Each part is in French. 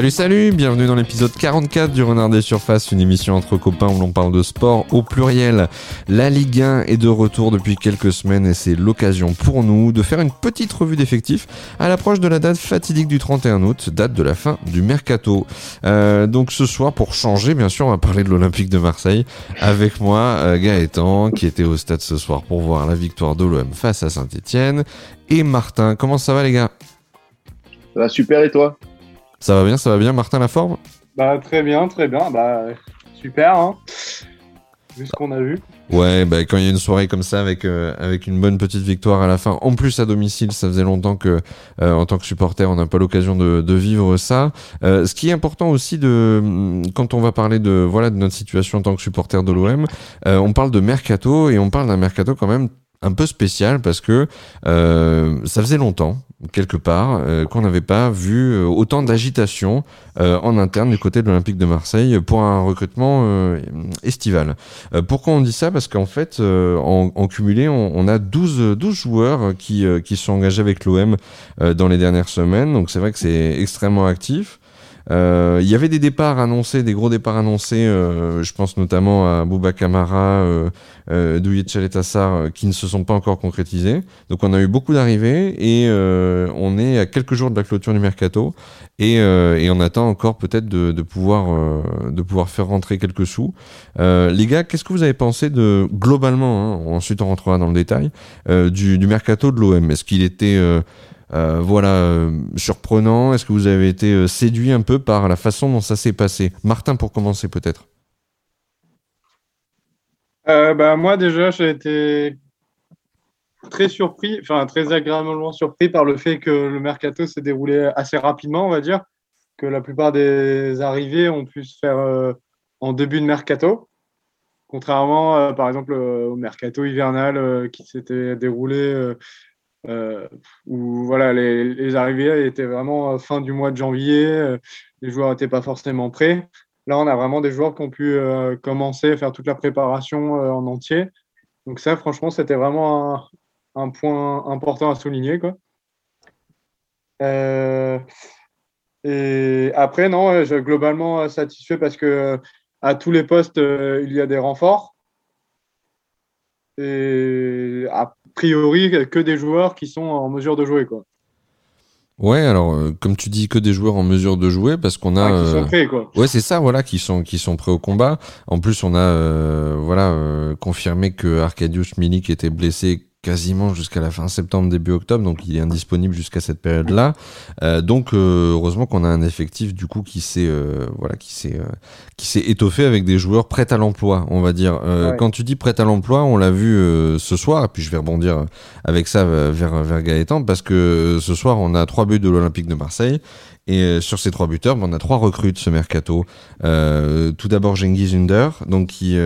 Salut, salut, bienvenue dans l'épisode 44 du Renard des Surfaces, une émission entre copains où l'on parle de sport au pluriel. La Ligue 1 est de retour depuis quelques semaines et c'est l'occasion pour nous de faire une petite revue d'effectifs à l'approche de la date fatidique du 31 août, date de la fin du mercato. Euh, donc ce soir, pour changer, bien sûr, on va parler de l'Olympique de Marseille avec moi, euh, Gaëtan, qui était au stade ce soir pour voir la victoire de l'OM face à Saint-Etienne, et Martin. Comment ça va les gars? Ça va super et toi? Ça va bien, ça va bien, Martin, la forme Bah très bien, très bien. Bah super, hein. Vu ce qu'on a vu. Ouais, bah, quand il y a une soirée comme ça avec euh, avec une bonne petite victoire à la fin, en plus à domicile, ça faisait longtemps que euh, en tant que supporter, on n'a pas l'occasion de, de, vivre ça. Euh, ce qui est important aussi de mm, quand on va parler de voilà de notre situation en tant que supporter de l'OM, on parle de mercato et on parle d'un mercato quand même un peu spécial parce que ça faisait longtemps quelque part, euh, qu'on n'avait pas vu euh, autant d'agitation euh, en interne du côté de l'Olympique de Marseille pour un recrutement estival. pourquoi on dit ça? Parce qu'en fait, en, en, cumulé, on, on, a 12, 12 joueurs qui, qui sont engagés avec l'OM dans les dernières semaines, donc c'est vrai que c'est extrêmement actif. Euh, il y avait des départs annoncés, des gros départs annoncés. Euh, je pense notamment à Bouba Kamara, euh, euh, Douye Tchaletassar, qui ne se sont pas encore concrétisés. Donc on a eu beaucoup d'arrivées et on est à quelques jours de la clôture du mercato et, et on attend encore peut-être de, de, pouvoir de pouvoir faire rentrer quelques sous. les gars, qu'est-ce que vous avez pensé de globalement hein, Ensuite on rentrera dans le détail du, du mercato de l'OM. Est-ce qu'il était euh, voilà, euh, surprenant. Est-ce que vous avez été euh, séduit un peu par la façon dont ça s'est passé? Martin, pour commencer peut-être. bah, moi déjà, j'ai été très surpris, enfin très agréablement surpris par le fait que le mercato s'est déroulé assez rapidement, on va dire, que la plupart des arrivées ont pu se faire en début de mercato, contrairement par exemple au mercato hivernal qui s'était déroulé euh, où voilà, les, arrivées étaient vraiment fin du mois de janvier, euh, les joueurs n'étaient pas forcément prêts. Là, on a vraiment des joueurs qui ont pu euh, commencer à faire toute la préparation en entier. Donc ça, franchement, c'était vraiment un, point important à souligner. Quoi. et après, non, je globalement satisfait parce que à tous les postes, il y a des renforts. Et a priori, que des joueurs qui sont en mesure de jouer. Quoi. Ouais, alors euh, comme tu dis que des joueurs en mesure de jouer parce qu'on a ah, qui sont prêts quoi. Ouais, c'est ça voilà qui sont qui sont prêts au combat. En plus, on a euh, voilà euh, confirmé que Arkadiusz Milik était blessé quasiment jusqu'à la fin septembre, début octobre, donc il est indisponible jusqu'à cette période-là. Euh, donc euh, heureusement qu'on a un effectif du coup qui s'est euh, voilà qui s'est euh, qui s'est étoffé avec des joueurs prêts à l'emploi, on va dire. Quand tu dis prêts à l'emploi, on l'a vu ce soir, et puis je vais rebondir avec ça vers vers Gaëtan parce que ce soir on a trois buts de l'Olympique de Marseille. Et sur ces trois buteurs, ben, on a trois recrues de ce mercato. tout d'abord Genghis Under, donc qui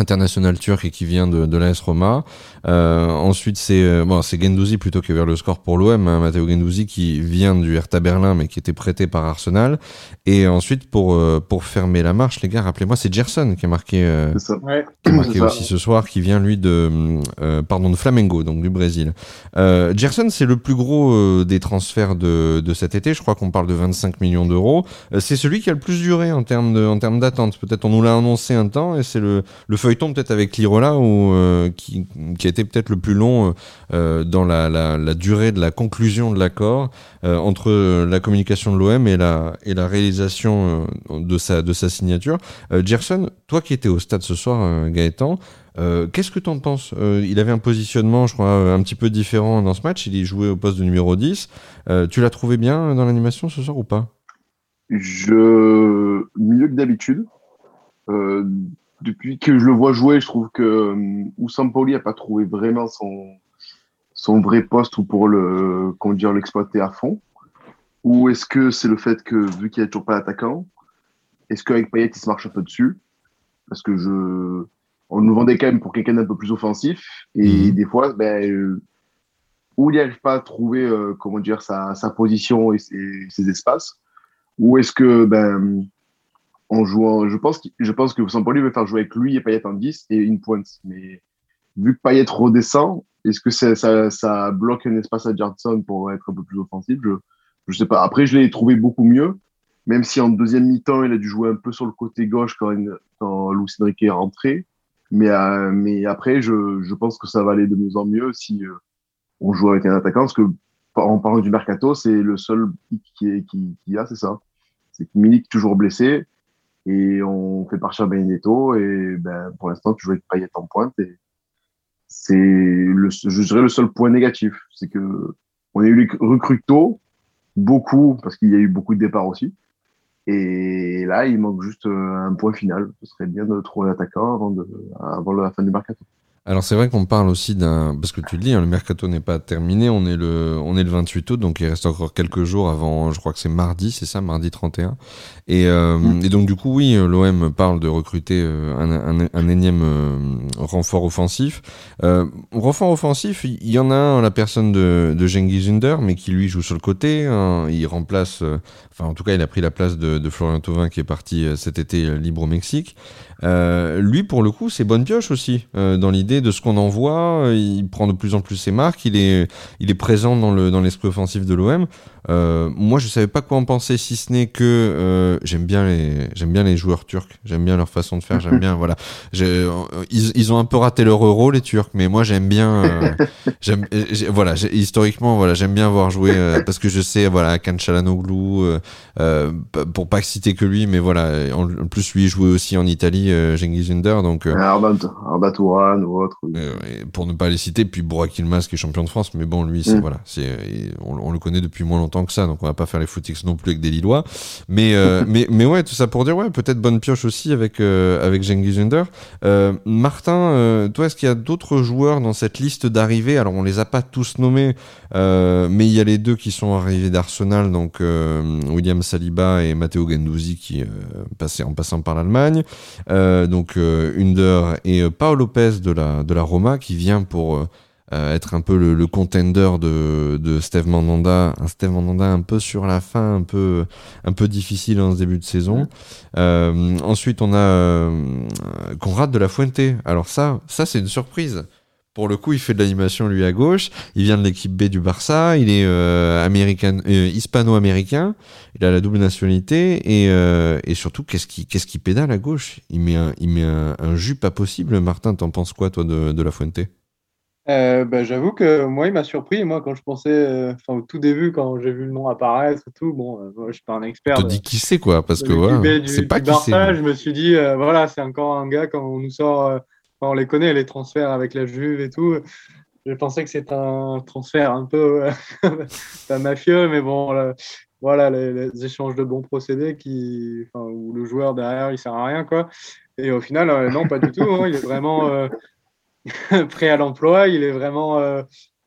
international turc et qui vient de, de l'AS Roma. Euh, ensuite, c'est euh, bon, c'est Gendouzi plutôt qui a le score pour l'OM, hein, Matteo Gendouzi qui vient du Hertha Berlin mais qui était prêté par Arsenal. Et ensuite, pour euh, pour fermer la marche, les gars, rappelez-moi, c'est Gerson qui a marqué, euh, ouais. qui a marqué aussi ce soir, qui vient lui de pardon de Flamengo, donc du Brésil. Gerson, c'est le plus gros des transferts de, de cet été. Je crois qu'on parle de 25 millions d'euros. c'est celui qui a le plus duré en termes de en termes d'attente. Peut-être on nous l'a annoncé un temps et c'est le le feuilleton peut-être avec Lirola ou qui qui était peut-être le plus long euh, euh, dans la, durée de la conclusion de l'accord euh, entre la communication de l'OM et la, réalisation de, sa, de sa signature. Gerson, toi qui étais au stade ce soir, Gaëtan, Qu'est-ce que tu en penses Il avait un positionnement, je crois, un petit peu différent dans ce match. Il est joué au poste de numéro 10. tu l'as trouvé bien dans l'animation ce soir ou pas? Je mieux que d'habitude depuis que je le vois jouer, je trouve que euh, Pauli n'a pas trouvé vraiment son, son vrai poste ou pour le dire l'exploiter à fond Ou est-ce que c'est le fait que, vu qu'il n'y a toujours pas d'attaquant, est-ce qu'avec Payet, il se marche un peu dessus? Parce que je. On nous vendait quand même pour quelqu'un d'un peu plus offensif. Et mhm. des fois, ben, euh, ou il n'arrive pas à trouver euh, comment dire, sa, sa position et ses, ses espaces, ou est-ce que ben, en jouant. Je pense, je pense que Sampoli veut faire jouer avec lui et Payet en 10 et une pointe. Mais vu que Payet redescend, est-ce que ça, ça, ça, bloque un espace à Johnson pour être un peu plus offensif? Je, je sais pas. Après, je l'ai trouvé beaucoup mieux. même si en deuxième mi-temps, il a dû jouer un peu sur le côté gauche quand, quand Luis Enrique est rentré. Mais, euh, mais après, je, je, pense que ça va aller de mieux en mieux si euh, on joue avec un attaquant. Parce que en parlant du mercato, c'est le seul qui, est, qui, qui a, c'est ça. C'est que Milik toujours blessé et on fait partir Benedetto et ben, pour l'instant, tu joues avec Payet en pointe et c'est le, je dirais le seul point négatif. C'est que on a eu tôt, beaucoup, parce qu'il y a eu beaucoup de départs aussi. Et là, il manque juste euh, un point final. Ce serait bien de trouver l'attaquant avant, de, avant la fin du mercato. Alors c'est vrai qu'on parle aussi d'un parce que tu le dis, hein, le mercato n'est pas terminé, on est le on est le 28 août, donc il reste encore quelques jours avant, je crois que c'est mardi, c'est ça, mardi 31. Et, euh, mm. et donc du coup oui, l'OM parle de recruter euh, un, un, un énième euh, renfort offensif. Euh, renfort offensif, il y en a un, la personne de, de Genghis Under, mais qui lui joue sur le côté. Hein, il remplace, enfin en tout cas il a pris la place de, de Florian Thauvin qui est parti cet été libre au Mexique. Euh, lui, pour le coup, c'est bonne pioche aussi. Euh, dans l'idée de ce qu'on en voit, il prend de plus en plus ses marques. Il est, présent dans l'esprit offensif de l'OM. Euh, moi, je savais pas quoi en penser, si ce n'est que euh, j'aime bien les j'aime bien les joueurs turcs. J'aime bien leur façon de faire. J'aime bien voilà. Euh, ils, ils ont un peu raté leur euro les Turcs, mais moi j'aime bien. Euh, j'aime voilà. Historiquement voilà, j'aime bien voir jouer parce que je sais voilà Kan Çalhanoğlu pour pas citer que lui, mais voilà. En, plus lui jouait aussi en Italie, Cengiz Under, donc. Arda Touran ou autre. pour ne pas les citer, puis Burak Yilmaz qui est champion de France, mais bon lui c'est mm. voilà, c'est on, on, le connaît depuis moins longtemps tant que ça, donc on va pas faire les footix non plus avec des Lillois. Mais, euh, mais, mais ouais, tout ça pour dire, ouais, peut-être bonne pioche aussi avec, euh, avec Cengiz Under. Euh, Martin, toi, est-ce qu'il y a d'autres joueurs dans cette liste d'arrivées Alors, on les a pas tous nommés, mais il y a les deux qui sont arrivés d'Arsenal, donc William Saliba et Matteo Gendouzi qui passaient en passant par l'Allemagne. donc, Under et Paolo Lopez de la, de la Roma qui vient pour euh, être un peu le, le contender de, de Steve Mandanda, un Steve Mandanda un peu sur la fin, un peu un peu difficile en ce début de saison. Euh, ensuite, on a euh, Conrad de la Fuente. Alors ça, ça c'est une surprise. Pour le coup, il fait de l'animation lui à gauche. Il vient de l'équipe B du Barça. Il est euh, américain, euh, hispano-américain. Il a la double nationalité et, euh, et surtout, qu'est-ce qui, qu'est-ce qui pédale à gauche? Il met un, il met un, un jus pas possible. Martin, t'en penses quoi toi de, de la Fuente? Euh, bah, j'avoue que moi, il m'a surpris. Moi, quand je pensais, euh, enfin, au tout début, quand j'ai vu le nom apparaître et tout, bon, euh, moi, je suis pas un expert. Tu te dis qui c'est, quoi, parce que ouais, c'est pas qui c'est. Je me suis dit, voilà, c'est encore un gars quand on nous sort, on les connaît, les transferts avec la Juve et tout. Je pensais que c'était un transfert un peu mafieux, mais bon, voilà, les, échanges de bons procédés qui, où le joueur derrière, il sert à rien, quoi. Et au final, non, pas du tout. Hein, il est vraiment prêt à l'emploi, il est vraiment euh,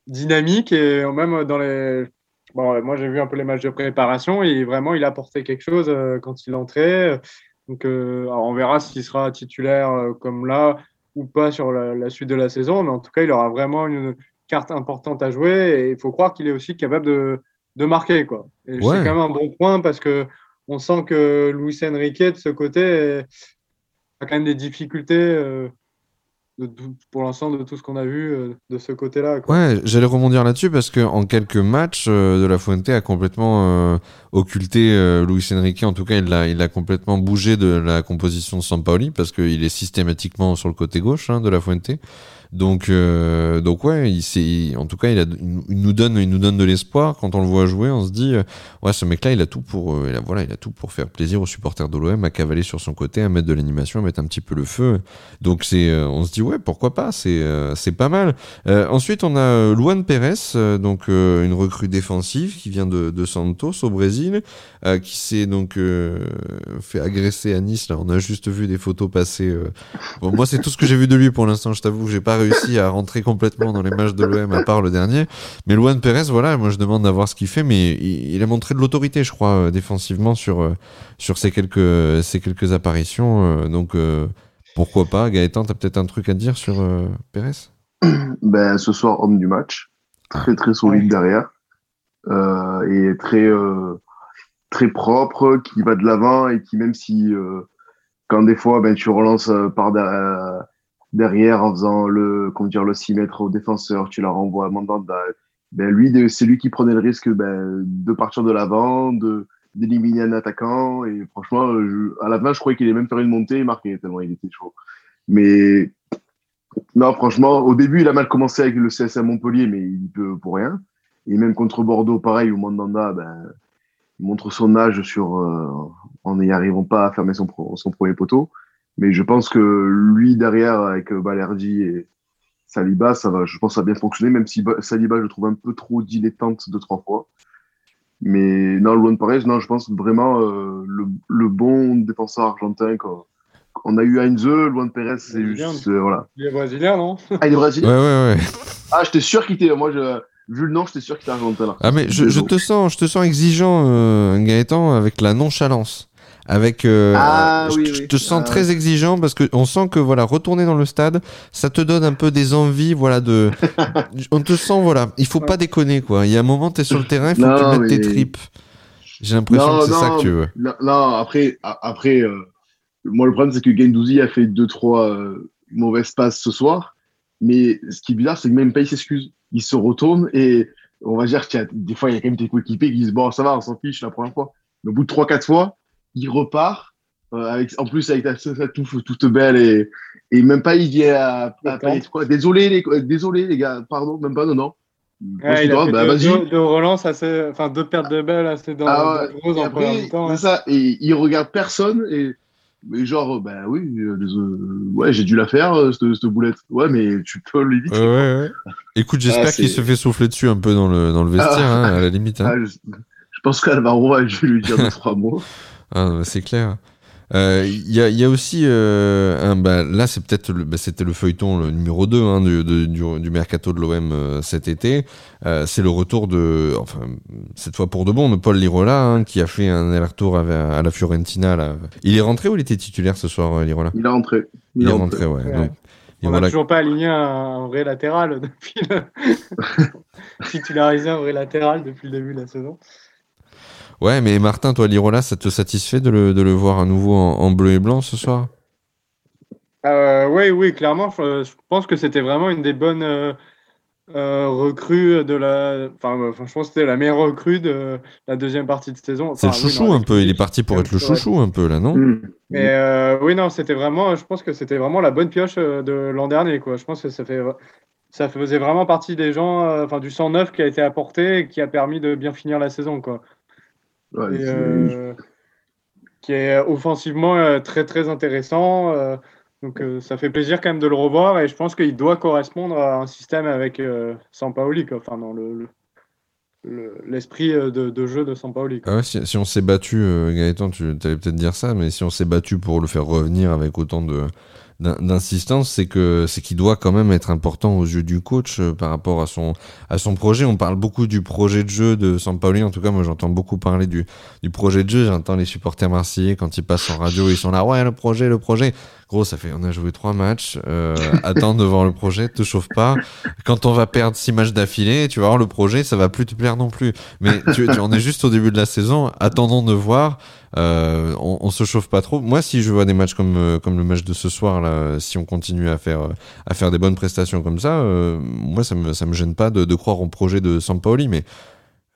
dynamique et même dans les. Bon, moi j'ai vu un peu les matchs de préparation et vraiment il a apporté quelque chose euh, quand il entrait. Donc euh, on verra s'il sera titulaire comme là ou pas sur la, suite de la saison, mais en tout cas il aura vraiment une carte importante à jouer et il faut croire qu'il est aussi capable de, de marquer quoi. Et c'est quand même un bon point parce que on sent que Luis Enrique de ce côté a quand même des difficultés pour l'instant de tout ce qu'on a vu euh, de ce côté-là. Ouais, j'allais rebondir là-dessus parce que en quelques matchs, euh, De La Fuente a complètement euh, occulté Luis Enrique. En tout cas, il a complètement bougé de la composition de Sampaoli parce qu'il est systématiquement sur le côté gauche hein, De La Fuente. Donc, euh, donc ouais, il, en tout cas, il, a, il, nous donne, il nous donne de l'espoir. Quand on le voit jouer, on se dit, euh, ouais, ce mec-là, il a tout pour, euh, voilà, il a tout pour faire plaisir aux supporters de l'OM, à cavaler sur son côté, à mettre de l'animation, à mettre un petit peu le feu. Donc c'est, euh, on se dit, ouais, pourquoi pas, c'est, c'est pas mal. ensuite, on a Luan Pérez, donc une recrue défensive qui vient de, de Santos au Brésil, qui s'est donc fait agresser à Nice. Là, on a juste vu des photos passer. Bon, moi, c'est tout ce que j'ai vu de lui pour l'instant. Je t'avoue, j'ai pas réussi à rentrer complètement dans les matchs de l'OM à part le dernier. Mais Luan Perez, voilà, moi je demande d'avoir ce qu'il fait, mais il, a montré de l'autorité, je crois, euh, défensivement sur euh, sur ces quelques ces quelques apparitions. Euh, donc pourquoi pas, Gaëtan, t'as peut-être un truc à dire sur Perez? Ben ce soir homme du match, très très solide derrière et très très propre, qui va de l'avant et qui même si quand des fois ben tu relances par derrière en faisant le, comment dire, le 6 mètres au défenseur, tu la renvoies à Mandanda. Ben lui, c'est lui qui prenait le risque ben, de partir de l'avant, de, d'éliminer un attaquant. Et franchement, à la fin, je croyais qu'il allait même faire une montée et marquer tellement il était chaud. Mais non, franchement, au début, il a mal commencé avec le CSM Montpellier, mais il peut pour rien. Et même contre Bordeaux, pareil, où Mandanda, ben, montre son âge sur, euh, en n'y arrivant pas à fermer son premier poteau. Mais je pense que lui, derrière, avec Balerdi et Saliba, ça va, je pense que ça va bien fonctionner, même si Saliba, je le trouve un peu trop dilettante deux, trois fois. Mais non, Luan Perez, non, je pense vraiment euh, le, le, bon défenseur argentin. Quoi. On a eu Heinze, Luan Perez, c'est juste. Euh, voilà. Il est brésilien, non? Ah, il est brésilien Ouais, ouais, ouais. Ah, j'étais sûr qu'il était. Moi, je, vu le nom, j'étais sûr qu'il était argentin. Là. Ah, mais je, je, te sens, je te sens exigeant, euh, Gaëtan, avec la nonchalance avec euh, ah, je, oui, oui. te sens Ah, très exigeant parce que on sent que voilà retourner dans le stade ça te donne un peu des envies voilà de on te sent voilà il faut pas déconner quoi il y a un moment tu es sur le terrain il faut que tu Non, mettes tes mais- tripes j'ai l'impression Non, que c'est ça non, que tu veux Non, non, après, après euh, moi, le problème, c'est que Gendouzi a fait deux, trois euh, mauvaises passes ce soir. Mais ce qui est bizarre, c'est que même pas il s'excuse. Il se retourne et on va dire qu'il y a des fois, il y a quand même des coéquipiers qui disent Bon, ça va, on s'en fiche la première fois. Mais au bout de trois, quatre fois, il repart. euh, avec, en plus, avec ta, sa touffe toute belle et, et même pas il vient à, à D'accord. payer quoi. Désolé, les, désolé, les gars, pardon, même pas, non, non. Ouais, il a Bah, fait bah, deux, vas-y. deux- deux relances assez, enfin deux pertes de balles assez dan- Ah ouais, en après, première mi-temps. hein. c'est ça, et il regarde personne, et, et genre, bah oui, euh, ouais, j'ai dû la faire, euh, cette, cette boulette. Ouais, mais tu peux l'éviter. Ouais, ouais, ouais. écoute j'espère Ah, qu'il c'est- se fait souffler dessus un peu dans le dans le vestiaire Ah. hein, à la limite hein. Ah, je, je pense qu'Alvaro, je vais lui dire deux, trois mots. Ah, c'est clair. Euh, Il y, a, il y a aussi euh, un, bah, là c'est peut-être bah, c'était le feuilleton le numéro 2 hein, du, de- du, du mercato de l'OM euh, cet été Euh, c'est le retour de enfin cette fois pour de bon de Paul Lirola hein, qui a fait un aller-retour à, à la Fiorentina là. il est rentré ou il était titulaire ce soir euh, Lirola? Il est rentré. il, est rentré, ouais, Ouais. donc, On n'a toujours pas aligné un, un vrai latéral depuis le... titularisé un vrai latéral depuis le début de la saison. Ouais mais Martin toi Lirola ça te satisfait de le, de le voir à nouveau en, en bleu et blanc ce soir? Euh, oui, oui, clairement, je, je pense que c'était vraiment une des bonnes euh, euh, recrues de la. Enfin, euh, franchement, c'était la meilleure recrue de la deuxième partie de saison. c'est le oui, chouchou non, un peu il est parti pour être le chouchou un peu là non? Mmh. Mais euh, oui, non, c'était vraiment. Je pense que c'était vraiment la bonne pioche de l'an dernier, quoi. Je pense que ça fait. Ça faisait vraiment partie des gens, euh, enfin du 109 qui a été apporté et qui a permis de bien finir la saison, quoi. Ouais, Et, c'est- euh, qui est offensivement euh, très très intéressant. euh, donc euh, ça fait plaisir quand même de le revoir et je pense qu'il doit correspondre à un système avec euh, Sampaoli, quoi. enfin dans le le- le- l'esprit de, de jeu de Sampaoli. Ah ouais, si, si on s'est battu, euh, Gaëtan, tu allais peut-être dire ça, mais si on s'est battu pour le faire revenir avec autant de d'insistance, c'est que c'est qu'il doit quand même être important aux yeux du coach euh, par rapport à son à son projet. On parle beaucoup du projet de jeu de Sampaoli. En tout cas, moi, j'entends beaucoup parler du du projet de jeu. J'entends les supporters marseillais quand ils passent en radio, ils sont là, ouais, le projet, le projet. Ça fait, on a joué trois matchs. Euh, attends devant le projet, te chauffe pas. Quand on va perdre six matchs d'affilée, tu vas voir le projet, ça va plus te plaire non plus. Mais tu, tu- on est juste au début de la saison. Attendons de voir. Euh, on, se chauffe pas trop. Moi, si je vois des matchs comme euh, comme le match de ce soir là, si on continue à faire à faire des bonnes prestations comme ça, euh, moi ça me ça me gêne pas de, de croire au projet de Sampaoli. Mais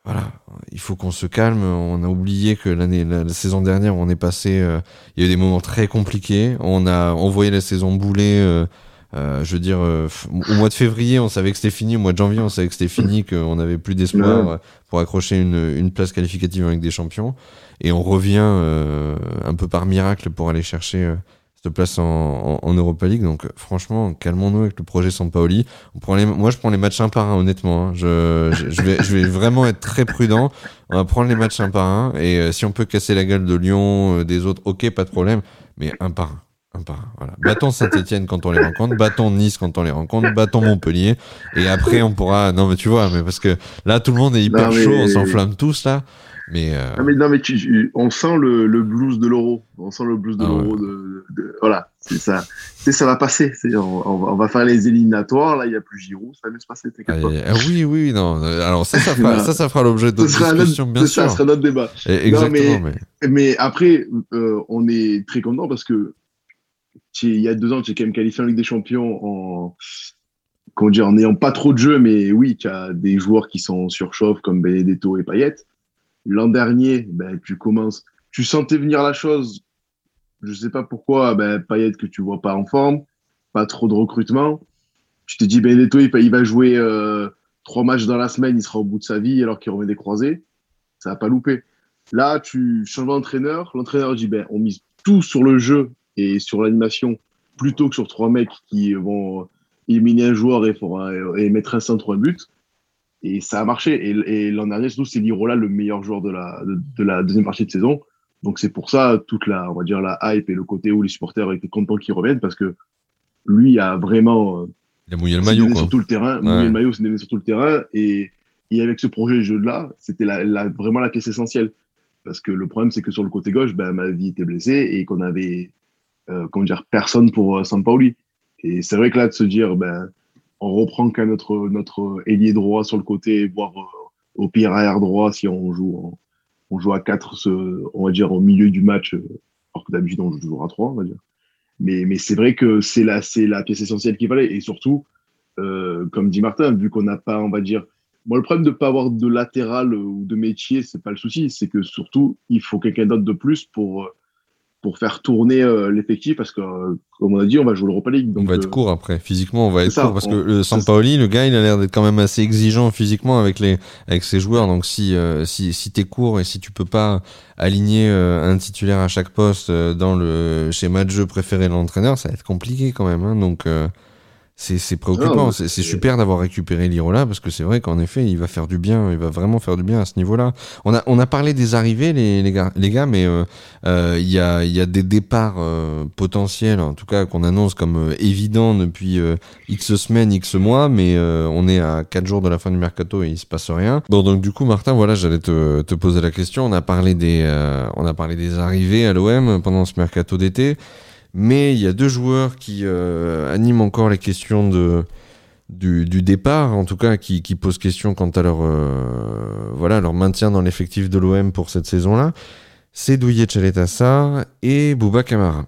voilà, il faut qu'on se calme. On a oublié que l'année la, la saison dernière, on est passé. euh, il y a eu des moments très compliqués. On a envoyé la saison bouler. euh, euh, je veux dire, euh, au mois de février, on savait que c'était fini. Au mois de janvier, on savait que c'était fini, qu'on n'avait plus d'espoir pour accrocher une, une place qualificative avec des champions. Et on revient euh, un peu par miracle pour aller chercher euh, cette place en, en, en Europa League. Donc, franchement, calmons-nous avec le projet Sampaoli. On prend les, moi, je prends les matchs un par un, honnêtement. hein. Je, je, je vais, je vais vraiment être très prudent. On va prendre les matchs un par un. Et euh, si on peut casser la gueule de Lyon, euh, des autres, ok, pas de problème. Mais un par un. Un par un, voilà. Battons Saint-Etienne quand on les rencontre, battons Nice quand on les rencontre, battons Montpellier, et après on pourra. Non mais tu vois, mais parce que là tout le monde est hyper Non, mais- chaud, on s'enflamme tous là. Mais, euh, Ah, mais non, mais tu, on sent le, le blues de l'euro. On sent le blues de Ah l'euro. De, de- voilà, c'est ça. C'est ça va passer. On, on va, faire les éliminatoires. Là, il n'y a plus Giroud. Ça va mieux se passer. Ah, ah oui, oui, non. Alors ça, ça fera, ça, ça l'objet d'autres notre, discussions, bien ça sûr. sera notre débat. Et- Exactement, mais... Mais après, euh, on est très content parce que il y a deux ans, tu es quand même qualifié en Ligue des Champions en, dire, en n'ayant pas trop de jeu, mais oui, tu as des joueurs qui sont sur chauffe comme Benedetto et Payet. L'an dernier, ben, tu commences, tu sentais venir la chose. Je sais pas pourquoi, ben, que tu vois pas en forme, pas trop de recrutement. Tu te dis, Benedetto, il, il va jouer euh, trois matchs dans la semaine, il sera au bout de sa vie alors qu'il remet des croisés. Ça va pas louper. Là, tu changes d'entraîneur. L'entraîneur dit, ben, on mise tout sur le jeu et sur l'animation plutôt que sur trois mecs qui vont éliminer un joueur et, et mettre un centre un but. Et ça a marché. Et, l'an dernier, surtout, c'est Lirola le meilleur joueur de la, de, la deuxième partie de saison. Donc c'est pour ça toute la, on va dire, la hype et le côté où les supporters étaient contents qu'il revienne parce que lui a vraiment. Il a mouillé le maillot, Sur tout le terrain. Mouillé le maillot, c'est sur tout le terrain. Et, et avec ce projet de jeu-là, c'était la, vraiment la pièce essentielle. Parce que le problème, c'est que sur le côté gauche, ben, ma vie était blessée et qu'on avait, euh, comment dire, personne pour euh, Sampaoli. Et c'est vrai que là, de se dire, ben, on reprend qu'à notre, notre ailier droit sur le côté, voire euh, au pire arrière droit si on joue, on joue à 4, on va dire, au milieu du match, euh, alors que d'habitude on joue toujours à 3, on va dire. Mais, mais c'est vrai que c'est la, la pièce essentielle qu'il fallait. Et surtout, euh, comme dit Martin, vu qu'on n'a pas, on va dire, moi, le problème de ne pas avoir de latéral ou de métier, c'est pas le souci. C'est que surtout, il faut quelqu'un d'autre de plus pour, pour faire tourner euh, l'effectif parce que, euh, comme on a dit, on va jouer l'Europa League. Donc, on va être euh, court après. Physiquement, on va être court parce que le Sampaoli, le gars, il a l'air d'être quand même assez exigeant physiquement avec les avec ses joueurs. Donc si si si t'es court et si tu peux pas aligner un titulaire à chaque poste dans le schéma de jeu préféré de l'entraîneur, ça va être compliqué quand même. Hein. Donc c'est préoccupant. C'est super d'avoir récupéré Lirola parce que c'est vrai qu'en effet, il va faire du bien. Il va vraiment faire du bien à ce niveau-là. On a, on a parlé des arrivées, les, les, gars, les gars mais euh, euh, il y, a, y a des départs euh, potentiels, en tout cas qu'on annonce comme évidents depuis X semaines, X mois, mais on est à 4 jours de la fin du mercato et il se passe rien. Bon, donc du coup, Martin, voilà, j'allais te, te poser la question. On a parlé des, on a parlé des arrivées à l'OM pendant ce mercato d'été. Mais il y a deux joueurs qui euh, animent encore les questions de, du, départ, en tout cas qui, qui posent question quant à leur, euh, voilà, leur maintien dans l'effectif de l'OM pour cette saison-là. C'est Douillet Chaletassa et Bouba Camara.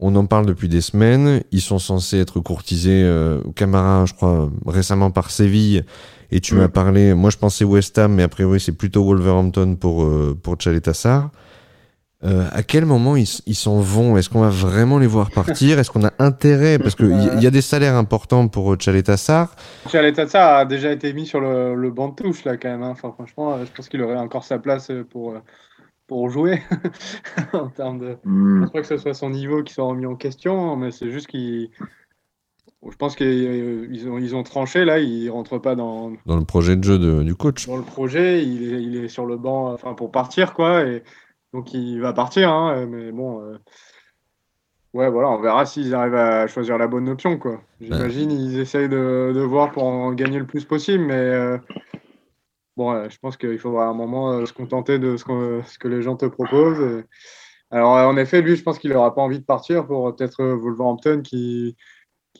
On en parle depuis des semaines. Ils sont censés être courtisés. Euh, Camara, je crois, récemment par Séville. Et tu m'as parlé. Moi, je pensais West Ham, mais a priori, c'est plutôt Wolverhampton pour, euh, pour Chaletassar. Euh, à quel moment ils s'en vont? Est-ce qu'on va vraiment les voir partir? Est-ce qu'on a intérêt? Parce qu'il y, y, a des salaires importants pour Tchaletassar. Tchaletassar a déjà été mis sur le, le, banc de touche, là, quand même. Hein. Enfin, franchement, euh, je pense qu'il aurait encore sa place euh, pour, pour jouer. en termes de... Mm. Je pense pas que ce soit son niveau qui soit remis en question, mais c'est juste qu'il. Je pense qu'ils ont, ils ont tranché, là, ils ne rentrent pas dans... Dans le projet de jeu de, du coach. Dans le projet, il est, il est sur le banc enfin, pour partir, quoi. Et donc il va partir, hein, mais bon. Euh, ouais, voilà, on verra s'ils arrivent à choisir la bonne option, quoi. J'imagine ils essayent de, de, voir pour en gagner le plus possible, mais euh, bon, je pense qu'il faudra à un moment euh, se contenter de ce, ce, que les gens te proposent. Alors, en effet, lui, je pense qu'il n'aura pas envie de partir pour peut-être Wolverhampton qui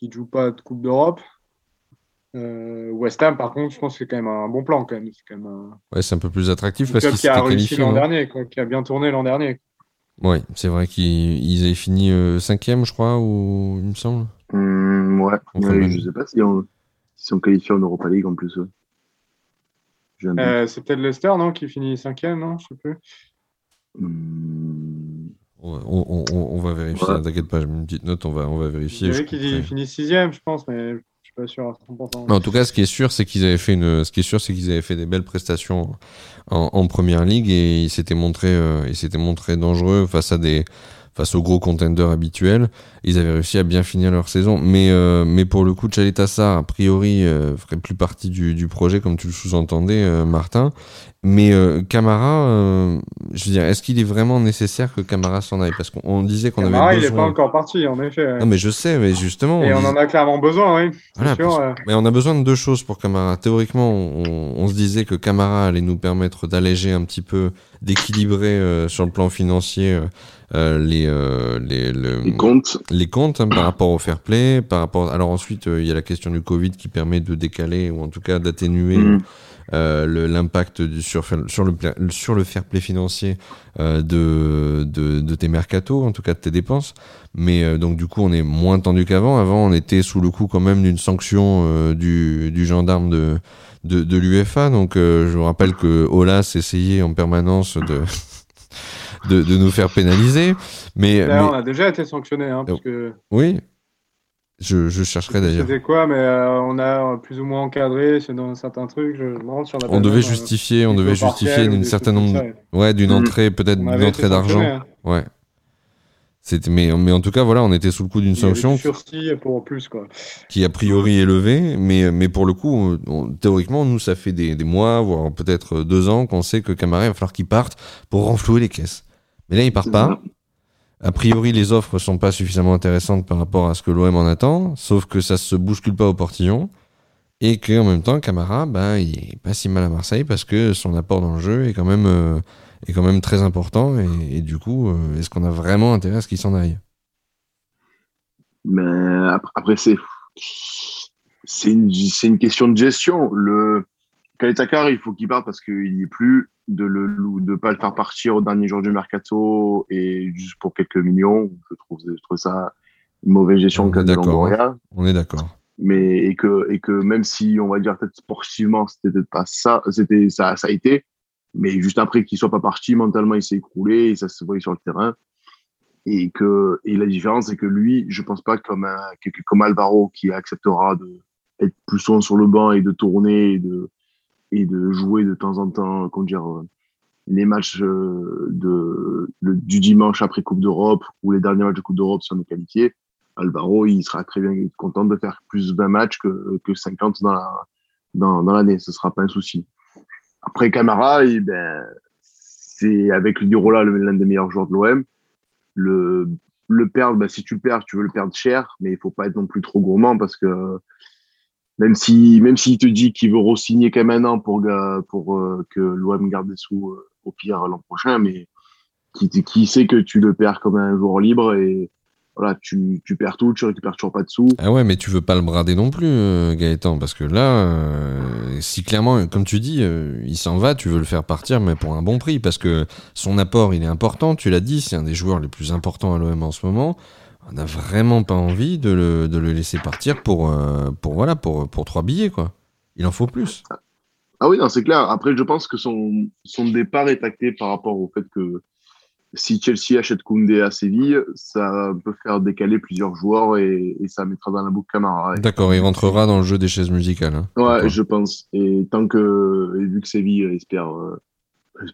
ne joue pas de Coupe d'Europe. Euh, West Ham, par contre, je pense que c'est quand même un bon plan. Quand même. C'est quand même un... Ouais, c'est un peu plus attractif parce qu'il a réussi l'an dernier, quoi, qui a bien tourné l'an dernier. Oui, c'est vrai qu'ils avaient fini euh, cinquième, je crois, ou il me semble. Mmh, ouais, ouais je sais pas si on, si on qualifie en Europa League en plus. Euh, c'est peut-être Leicester, non, qui finit cinquième, non Je sais plus. Mmh. On, on, on, va vérifier, ouais. t'inquiète pas, j'ai mis une petite note, on va, on va vérifier. Il y qui finit sixième, je pense, mais pas sûr à 100%. En tout cas, ce qui est sûr, c'est qu'ils avaient fait des belles prestations en, première ligue et euh, ils s'étaient montrés dangereux face à des, face aux gros contenders habituels. Ils avaient réussi à bien finir leur saison. Mais, euh, mais pour le coup, Chaletassar, a priori, euh, ferait plus partie du, du, projet, comme tu le sous-entendais, euh, Martin. Mais Camara, je veux dire, est-ce qu'il est vraiment nécessaire que Camara s'en aille? Parce qu'on disait qu'on avait besoin... il n'est pas encore parti, en effet. Non, mais je sais, mais justement... Et on, en a clairement besoin, oui. Voilà, sûr, Mais on a besoin de deux choses pour Camara. Théoriquement, on, on se disait que Camara allait nous permettre d'alléger un petit peu, d'équilibrer sur le plan financier euh, les, euh, les, les, comptes, les comptes hein, par rapport au fair play, par rapport. Alors ensuite, euh, il y a la question du Covid qui permet de décaler ou en tout cas d'atténuer. Mhm. euh, le- l'impact du- sur, sur, le, sur le fair play financier euh, de, de, de tes mercatos, en tout cas de tes dépenses. Mais euh, donc du coup, on est moins tendu qu'avant. Avant, on était sous le coup quand même d'une sanction euh, du, du gendarme de, de, de l'UFA. Donc euh, je vous rappelle que Olas essayait en permanence de, de, de nous faire pénaliser. Mais, on a déjà été sanctionné, hein, parce que oui, je, je chercherai d'ailleurs. c'était quoi, mais euh, on a plus ou moins encadré, c'est dans certains trucs. Je me on, On devait justifier, on devait justifier d'une certaine nombre, ouais, d'une Mhm. entrée, peut-être d'une entrée d'argent. hein. Ouais. C'était, mais, mais en tout cas, voilà, on était sous le coup d'une sanction Sursis pour plus, quoi. qui a priori est levée, mais, mais pour le coup, on- théoriquement, nous, ça fait des, des mois, voire peut-être deux ans qu'on sait que Camara, il va falloir qu'il parte pour renflouer les caisses. Mais là, il part pas. A priori, les offres sont pas suffisamment intéressantes par rapport à ce que l'OM en attend, sauf que ça se bouscule pas au portillon. Et qu'en même temps, Camara, ben, il est pas si mal à Marseille parce que son apport dans le jeu est quand même, euh, est quand même très important. Et, et du coup, euh, est-ce qu'on a vraiment intérêt à ce qu'il s'en aille? Mais ap- après, c'est c'est une, c'est une question de gestion. Le Kaletakar, il faut qu'il parte parce qu'il n'y est plus de le de pas le faire partir au dernier jour du mercato et juste pour quelques millions. Je trouve, je trouve ça une mauvaise gestion de d'accord, Longoria. On est d'accord. Mais et que et que même si on va dire peut-être sportivement c'était peut-être pas ça, c'était ça ça a été. Mais juste après qu'il soit pas parti, mentalement il s'est écroulé et ça se voyait sur le terrain et que et la différence c'est que lui je pense pas comme un comme Alvaro qui acceptera de être plus souvent sur le banc et de tourner et de et de jouer de temps en temps comment dire euh, les matchs euh, de du dimanche après Coupe d'Europe ou les derniers matchs de Coupe d'Europe si on est qualifié Alvaro il sera très bien content de faire plus 20 matchs que que 50 dans la dans l'année. Ce sera pas un souci. Après Camara eh ben c'est avec Lirola l'un des meilleurs joueurs de l'OM le, le perdre, bah, si tu le perds, tu veux le perdre cher, mais il faut pas être non plus trop gourmand parce que même si même s'il te dit qu'il veut re-signer quand même un an pour, pour euh, que l'OM garde des sous euh, au pire l'an prochain, mais qui, sait que tu le perds comme un joueur libre et voilà, tu, tu perds tout, tu récupères toujours pas de sous. Ah ouais, mais tu veux pas le brader non plus, euh, Gaëtan, parce que là, euh, si clairement, comme tu dis, euh, il s'en va, tu veux le faire partir, mais pour un bon prix, parce que son apport, il est important, tu l'as dit, c'est un des joueurs les plus importants à l'OM en ce moment. On n'a vraiment pas envie de le, de le laisser partir pour, euh, pour, voilà, pour, pour trois billets, quoi. Il en faut plus. Ah oui, non, c'est clair. Après, je pense que son, son départ est acté par rapport au fait que si Chelsea achète Koundé à Séville, ça peut faire décaler plusieurs joueurs et, et ça mettra dans la boucle Camara. D'accord, il rentrera dans le jeu des chaises musicales. hein. Ouais, je pense. Et tant que, et vu que Séville espère euh,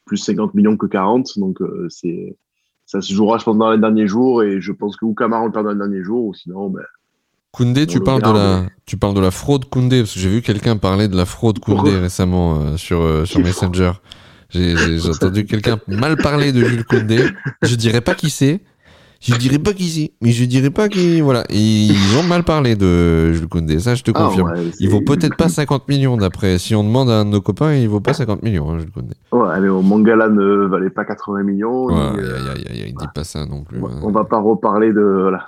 plus 50 millions que 40, donc euh, c'est, ça se jouera, je pense, dans les derniers jours. Et je pense que ou Camara on le perd dans les derniers jours, ou sinon, ben, Koundé, tu parles, de la, tu parles de la fraude Koundé, parce que j'ai vu quelqu'un parler de la fraude Koundé récemment euh, sur, euh, sur Messenger. J'ai entendu quelqu'un mal parler de Jules Koundé. Je dirais pas qui c'est. Je dirais pas qui c'est. Mais je dirais pas qui. Voilà. Ils ont mal parlé de Jules Koundé. Ça, je te ah, confirme. ouais, Il vaut peut-être pas 50 millions d'après. Si on demande à un de nos copains, il vaut pas 50 millions, hein, Jules Koundé. Ouais, mais Mangala ne valait pas 80 millions. Ouais, aïe, aïe, aïe, dis pas ça non plus. on va- hein. on va pas reparler de, voilà,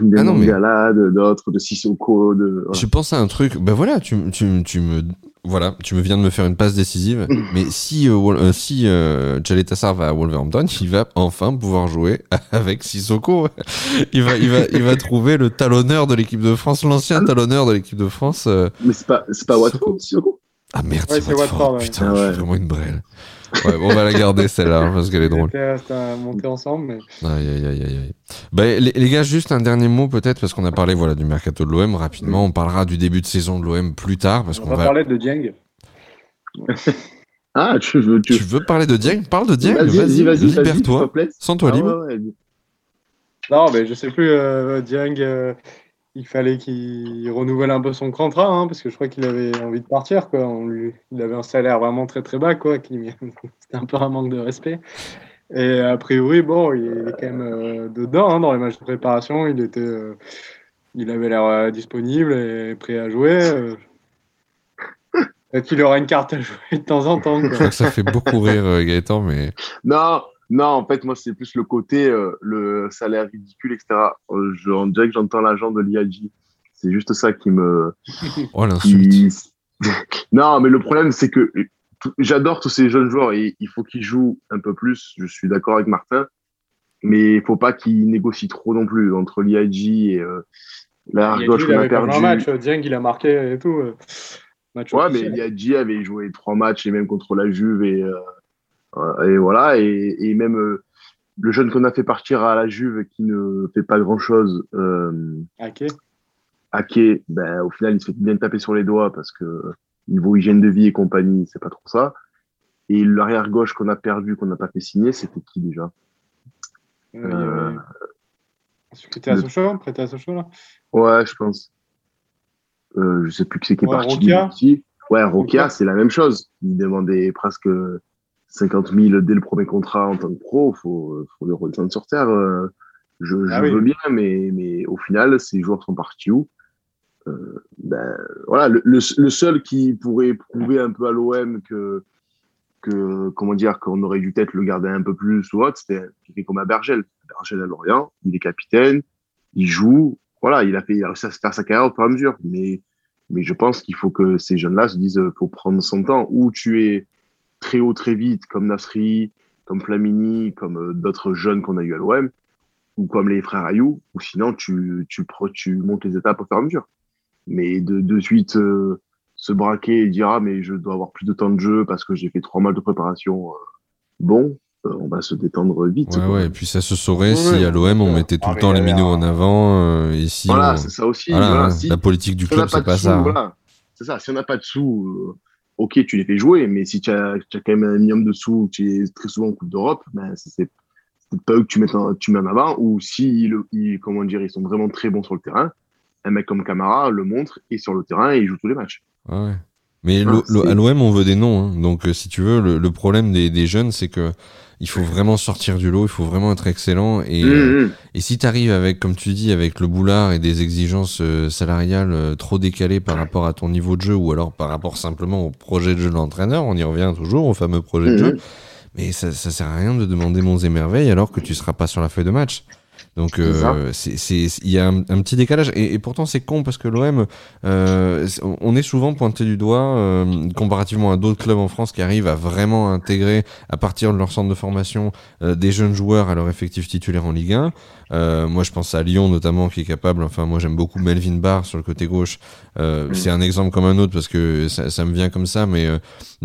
des Ah non, mais- Mangala, de- d'autres, de Sissoko, de, voilà. Je pense à un truc. Ben voilà, tu, tu, tu me voilà, tu me viens de me faire une passe décisive. mais si euh, euh, si euh, Tassar va à Wolverhampton, il va enfin pouvoir jouer avec Sissoko. il va il va il va trouver le talonneur de l'équipe de France, l'ancien talonneur de l'équipe de France. euh. Mais c'est pas, c'est pas Watford, Sissoko? Ah merde, Ouais, c'est Watford. Watford, ouais. Putain, Ah je ouais. suis vraiment une brêle. Ouais, bon, on va la garder celle-là hein, parce qu'elle est drôle. C'était c'était monté ensemble, mais Aïe, aïe, aïe, aïe, aïe. Bah, les, les gars, juste un dernier mot peut-être, parce qu'on a parlé voilà, du mercato de l'OM rapidement. On parlera du début de saison de l'OM plus tard, parce on qu'on va va. parler de Dieng. Ah, tu veux, tu, Tu veux parler de Dieng? Parle de Dieng, vas-y, vas-y, te libère-toi. plaît. Sens-toi Ah, libre. ouais, ouais. Non, mais je sais plus, euh, Dieng, euh, il fallait qu'il renouvelle un peu son contrat, hein, parce que je crois qu'il avait envie de partir. Quoi. On lui, il avait un salaire vraiment très très bas, quoi. qui- C'était un peu un manque de respect. Et a priori, bon, il est quand même euh, dedans, hein, dans les matchs de préparation. Il, était, euh, il avait l'air euh, disponible et prêt à jouer. euh. Peut-être qu'il aura une carte à jouer de temps en temps. Je Quoi. crois que ça fait beaucoup rire Gaëtan, mais Non, non, en fait, moi, c'est plus le côté, euh, le salaire ridicule, etc. Euh, Je, on dirait que j'entends l'agent de l'IAG. C'est juste ça qui me. oh l'insulte. Qui... non, mais le problème, c'est que j'adore tous ces jeunes joueurs et il faut qu'ils jouent un peu plus. Je suis d'accord avec Martin, mais il faut pas qu'ils négocient trop non plus entre l'IAG et euh, la gauche qu'on a perdu. Un match, Dieng, il a marqué et tout. Euh, ouais, mais l'IAG avait joué trois matchs et même contre la Juve et, euh, et voilà et, et même euh, le jeune qu'on a fait partir à la Juve qui ne fait pas grand chose. Euh, ben au final il se fait bien taper sur les doigts parce que niveau hygiène de vie et compagnie, c'est pas trop ça. Et l'arrière gauche qu'on a perdu, qu'on n'a pas fait signer, c'était qui déjà? Euh, Prêté à Sochaux Prêté à Sochaux, là? Ouais, je pense. Euh, je sais plus qui c'est qui est Ouais, parti. Rokia. Ouais, Rokia. c'est la même chose. Il demandait presque 50 000 dès le premier contrat en tant que pro. Faut, faut le redescendre sur terre. Euh, Je, je Ah oui. veux bien, mais, mais au final, ces joueurs sont partis où? Euh, ben, voilà, le, le, le seul qui pourrait prouver un peu à l'OM que, que, comment dire, qu'on aurait dû peut-être le garder un peu plus ou autre, c'était quelqu'un comme Bergel. Bergel à Lorient, il est capitaine, il joue, voilà, il a fait, il a réussi à se faire sa carrière au fur et à mesure. Mais, mais je pense qu'il faut que ces jeunes-là se disent, faut prendre son temps. Ou tu es très haut, très vite, comme Nasri, comme Flamini, comme euh, d'autres jeunes qu'on a eu à l'OM, ou comme les frères Ayou, ou sinon tu, tu, pro- tu montes les étapes au fur et à mesure. Mais de, de suite euh, se braquer et dire ah mais je dois avoir plus de temps de jeu parce que j'ai fait trois mois de préparation. euh, bon, euh, on va se détendre vite. Ouais, quoi. ouais, et puis ça se saurait Ouais, si à l'OM on ouais. mettait tout Ah, le temps les minots en avant, euh, et si Voilà, on- c'est ça aussi. voilà, voilà, hein, si- la politique du si club, c'est pas sous, ça. hein. voilà. C'est ça. Si on n'a pas de sous, euh, ok, tu les fais jouer, mais si tu as, quand même un minimum de sous, tu es très souvent en Coupe d'Europe, ben, c'est pas eux que tu mets en, tu mets en avant, ou si, ils, comment dire, ils sont vraiment très bons sur le terrain, un mec comme Camara le montre, et sur le terrain, et il joue tous les matchs. Ouais. Mais Ah, à l'OM, on veut des noms. hein. Donc, euh, si tu veux, le, le problème des, des jeunes, c'est que il faut vraiment sortir du lot, il faut vraiment être excellent. Et, euh, Mmh, mmh. et si tu arrives avec, comme tu dis, avec le boulard et des exigences euh, salariales euh, trop décalées par rapport à ton niveau de jeu, ou alors par rapport simplement au projet de jeu de l'entraîneur, on y revient toujours au fameux projet de Mmh, jeu. Mais ça, ça sert à rien de demander monts et merveilles alors que tu seras pas sur la feuille de match. Donc euh, c'est il y a un, un petit décalage et, et pourtant c'est con parce que l'OM euh, on est souvent pointé du doigt euh, comparativement à d'autres clubs en France qui arrivent à vraiment intégrer à partir de leur centre de formation euh, des jeunes joueurs à leur effectif titulaire en Ligue 1. Euh, moi je pense à Lyon notamment qui est capable. Enfin moi j'aime beaucoup Melvin Barr sur le côté gauche. Euh, Mm. C'est un exemple comme un autre parce que ça, ça me vient comme ça mais euh,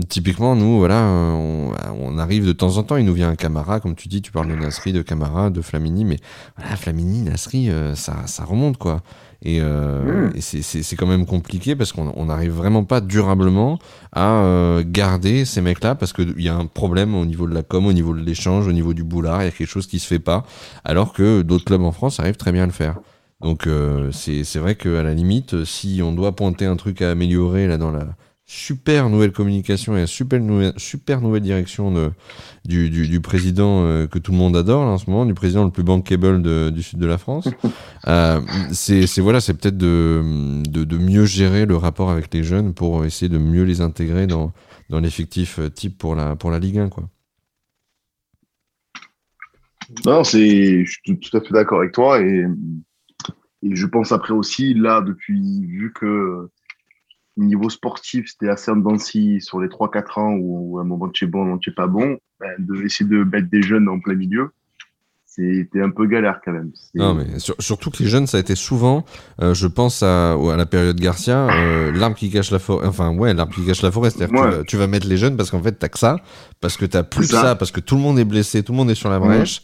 typiquement nous voilà on, on arrive de temps en temps il nous vient un Camara comme tu dis tu parles de Nasri de Camara de Flamini mais voilà, Flamini, Nasri, ça, ça remonte quoi. Et, euh, Mm. et c'est- c'est c'est quand même compliqué parce qu'on on n'arrive vraiment pas durablement à euh, garder ces mecs-là parce qu'il y a un problème au niveau de la com, au niveau de l'échange, au niveau du boulard, il y a quelque chose qui se fait pas, alors que d'autres clubs en France arrivent très bien à le faire. Donc euh, c'est c'est vrai qu'à la limite, si on doit pointer un truc à améliorer là dans la super nouvelle communication et la super nouvelle, super nouvelle direction de, du, du, du président euh, que tout le monde adore là, en ce moment, du président le plus bankable de- du sud de la France. Euh, c'est voilà, c'est peut-être de, de, de mieux gérer le rapport avec les jeunes pour essayer de mieux les intégrer dans, dans l'effectif euh, type pour la, pour la Ligue 1. Quoi. Non, c'est, je suis tout, tout à fait d'accord avec toi et, et je pense après aussi, là, depuis, vu que niveau sportif, c'était assez scie sur les 3-4 ans où, à un moment tu es bon, un moment tu es pas bon, ben, de essayer de mettre des jeunes en plein milieu, c'était un peu galère quand même. Non, mais sur- surtout que les jeunes, ça a été souvent, euh, je pense à, à la période Garcia, euh, l'arbre qui cache la forêt, enfin ouais, l'arbre qui cache la forêt, c'est-à-dire que Ouais. tu, vas- tu vas mettre les jeunes parce qu'en fait t'as que ça, parce que t'as plus ça. ça. parce que tout le monde est blessé, tout le monde est sur la brèche.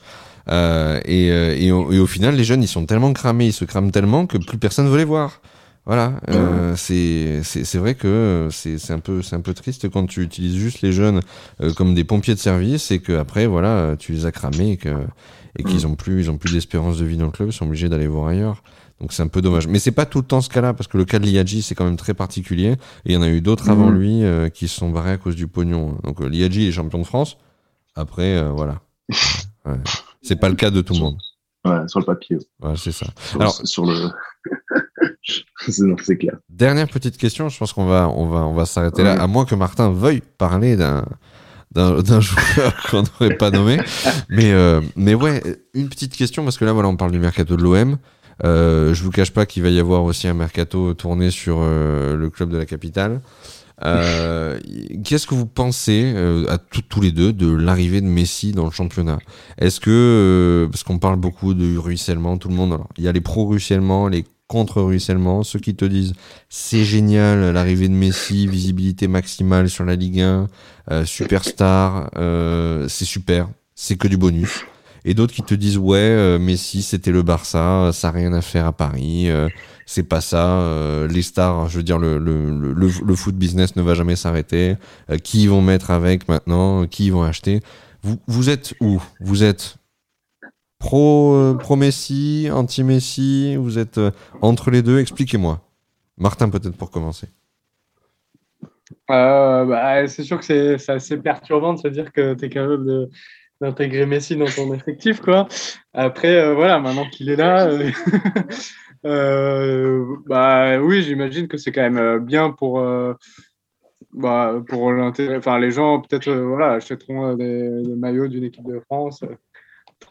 Euh, et, euh, et, au, et au final, les jeunes, ils sont tellement cramés, ils se crament tellement que plus personne veut les voir. Voilà, euh, c'est c'est c'est vrai que c'est c'est un peu c'est un peu triste quand tu utilises juste les jeunes euh, comme des pompiers de service et que après voilà tu les as cramés et que et qu'ils ont plus ils ont plus d'espérance de vie dans le club, ils sont obligés d'aller voir ailleurs. Donc c'est un peu dommage. Mais c'est pas tout le temps ce cas-là parce que le cas de Liadji c'est quand même très particulier et il y en a eu d'autres avant Mhm. lui euh, qui se sont barrés à cause du pognon. Donc euh, Liadji est champion de France. Après euh, voilà, Ouais. c'est pas le cas de tout le monde. Ouais, sur le papier. Voilà, c'est ça. Sur, Alors- sur le. non, c'est clair. Dernière petite question, je pense qu'on va, on va, on va s'arrêter là, à moins que Martin veuille parler d'un, d'un, joueur qu'on n'aurait pas nommé. Mais, euh, mais ouais, une petite question, parce que là, voilà, on parle du mercato de l'OM. Euh, je vous cache pas qu'il va y avoir aussi un mercato tourné sur euh, le club de la capitale. Euh, Qu'est-ce que vous pensez à tous les deux de l'arrivée de Messi dans le championnat? Est-ce que parce qu'on parle beaucoup de ruissellement, tout le monde, alors, il y a les pro-ruissellement, les contre-ruissellement, ceux qui te disent c'est génial l'arrivée de Messi, visibilité maximale sur la Ligue 1, euh, superstar, euh, c'est super, c'est que du bonus. Et d'autres qui te disent ouais euh, Messi c'était le Barça, ça a rien à faire à Paris, c'est pas ça. les stars, je veux dire le le, le, foot business ne va jamais s'arrêter. Qui vont mettre avec maintenant Qui vont acheter vous, vous êtes où? Vous êtes pro euh, pro Messi, anti Messi Vous êtes euh, entre les deux Expliquez-moi. Martin peut-être pour commencer. Euh, bah, c'est sûr que c'est assez perturbant de se dire que tu es capable d'intégrer Messi dans ton effectif. Quoi. Après, voilà, maintenant qu'il est là, bah, oui, j'imagine que c'est quand même bien pour, bah, pour l'intérêt. Enfin, les gens, peut-être, voilà, achèteront des maillots d'une équipe de France.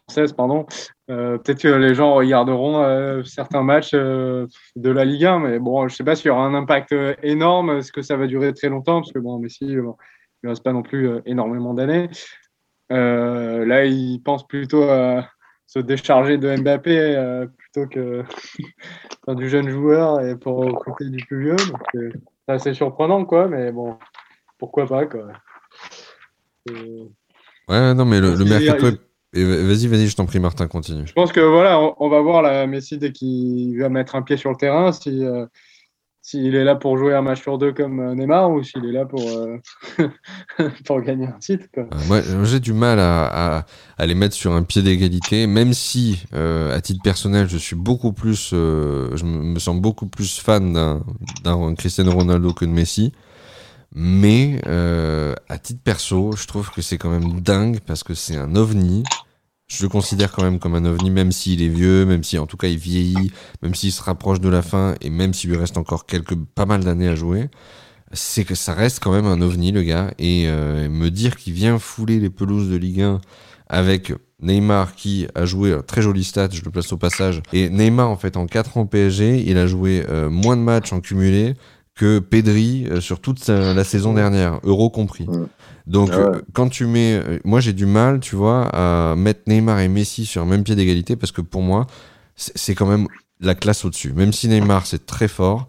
Française, pardon. Euh, peut-être que les gens regarderont euh, certains matchs euh, de la Ligue 1, mais bon, je sais pas s'il y aura un impact énorme. Est-ce que ça va durer très longtemps? Parce que bon, Messi, bon, il ne reste pas non plus énormément d'années. Là, il pense plutôt à se décharger de Mbappé plutôt que du jeune joueur et pour recruter du plus vieux. Donc, c'est assez surprenant, quoi, mais bon, pourquoi pas, quoi. Ouais, non mais le, le mercato. il- Vas-y, vas-y, je t'en prie, Martin, continue. Je pense que voilà, on, on va voir la Messi dès qu'il va mettre un pied sur le terrain, si euh, s'il est là pour jouer un match sur deux comme euh, Neymar ou s'il est là pour euh, pour gagner un titre. Quoi. Moi, j'ai du mal à, à, à les mettre sur un pied d'égalité, même si, euh, à titre personnel, je suis beaucoup plus, je me sens beaucoup plus fan d'un, d'un Cristiano Ronaldo que de Messi. Mais euh, à titre perso, je trouve que c'est quand même dingue parce que c'est un ovni. Je le considère quand même comme un ovni, même s'il est vieux, même si en tout cas il vieillit, même s'il se rapproche de la fin et même s'il lui reste encore quelques pas mal d'années à jouer c'est que ça reste quand même un ovni le gars et euh, me dire qu'il vient fouler les pelouses de Ligue 1 avec Neymar qui a joué un très joli stat, je le place au passage. Et Neymar en fait en 4 ans PSG, il a joué euh, moins de matchs en cumulé que Pedri euh, sur toute la saison dernière, euro compris. Donc Ah ouais. euh, quand tu mets euh, moi j'ai du mal, tu vois, à mettre Neymar et Messi sur un même pied d'égalité parce que pour moi c'est quand même la classe au-dessus. Même si Neymar c'est très fort,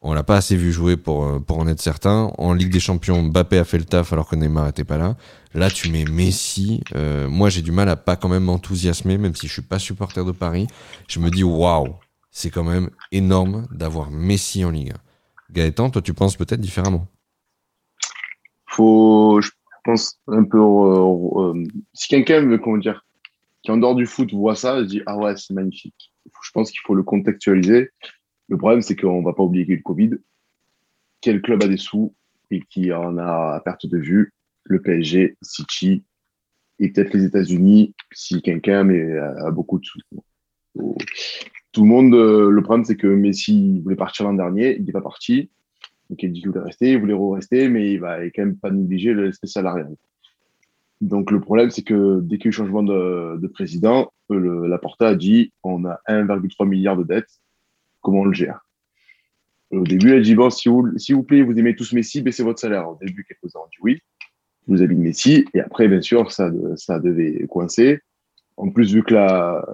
on l'a pas assez vu jouer pour, pour en être certain. En Ligue des Champions, Mbappé a fait le taf alors que Neymar était pas là. Là, tu mets Messi. euh, moi, j'ai du mal à pas quand même m'enthousiasmer, même si je suis pas supporter de Paris. Je me dis, waouh, c'est quand même énorme d'avoir Messi en Ligue 1. Gaëtan, toi, tu penses peut-être différemment. faut, je pense, un peu. euh, euh, si quelqu'un veut, comment dire, qui en dehors du foot voit ça, se dit Ah ouais, c'est magnifique. Je pense qu'il faut le contextualiser. Le problème, c'est qu'on va pas oublier qu'il y a le Covid. Quel club a des sous et qui en a à perte de vue? Le PSG, City et peut-être les États-Unis si quelqu'un a, a beaucoup de sous. Tout le monde, euh, le problème, c'est que Messi voulait partir l'an dernier, il n'est pas parti. Donc il dit qu'il voulait rester, il voulait rester, mais il va quand même pas négliger l'aspect salarial. Donc le problème, c'est que dès qu'il y a eu changement de, de président, euh, la Porta a dit on a 1,3 milliard de dettes, comment on le gère? Au début, elle dit bon, si vous, s'il vous plaît, vous aimez tous Messi, baissez votre salaire. Au début, quelques-uns ont dit oui, vous avez Messi, et après, bien sûr, ça, ça devait coincer. En plus, vu que la,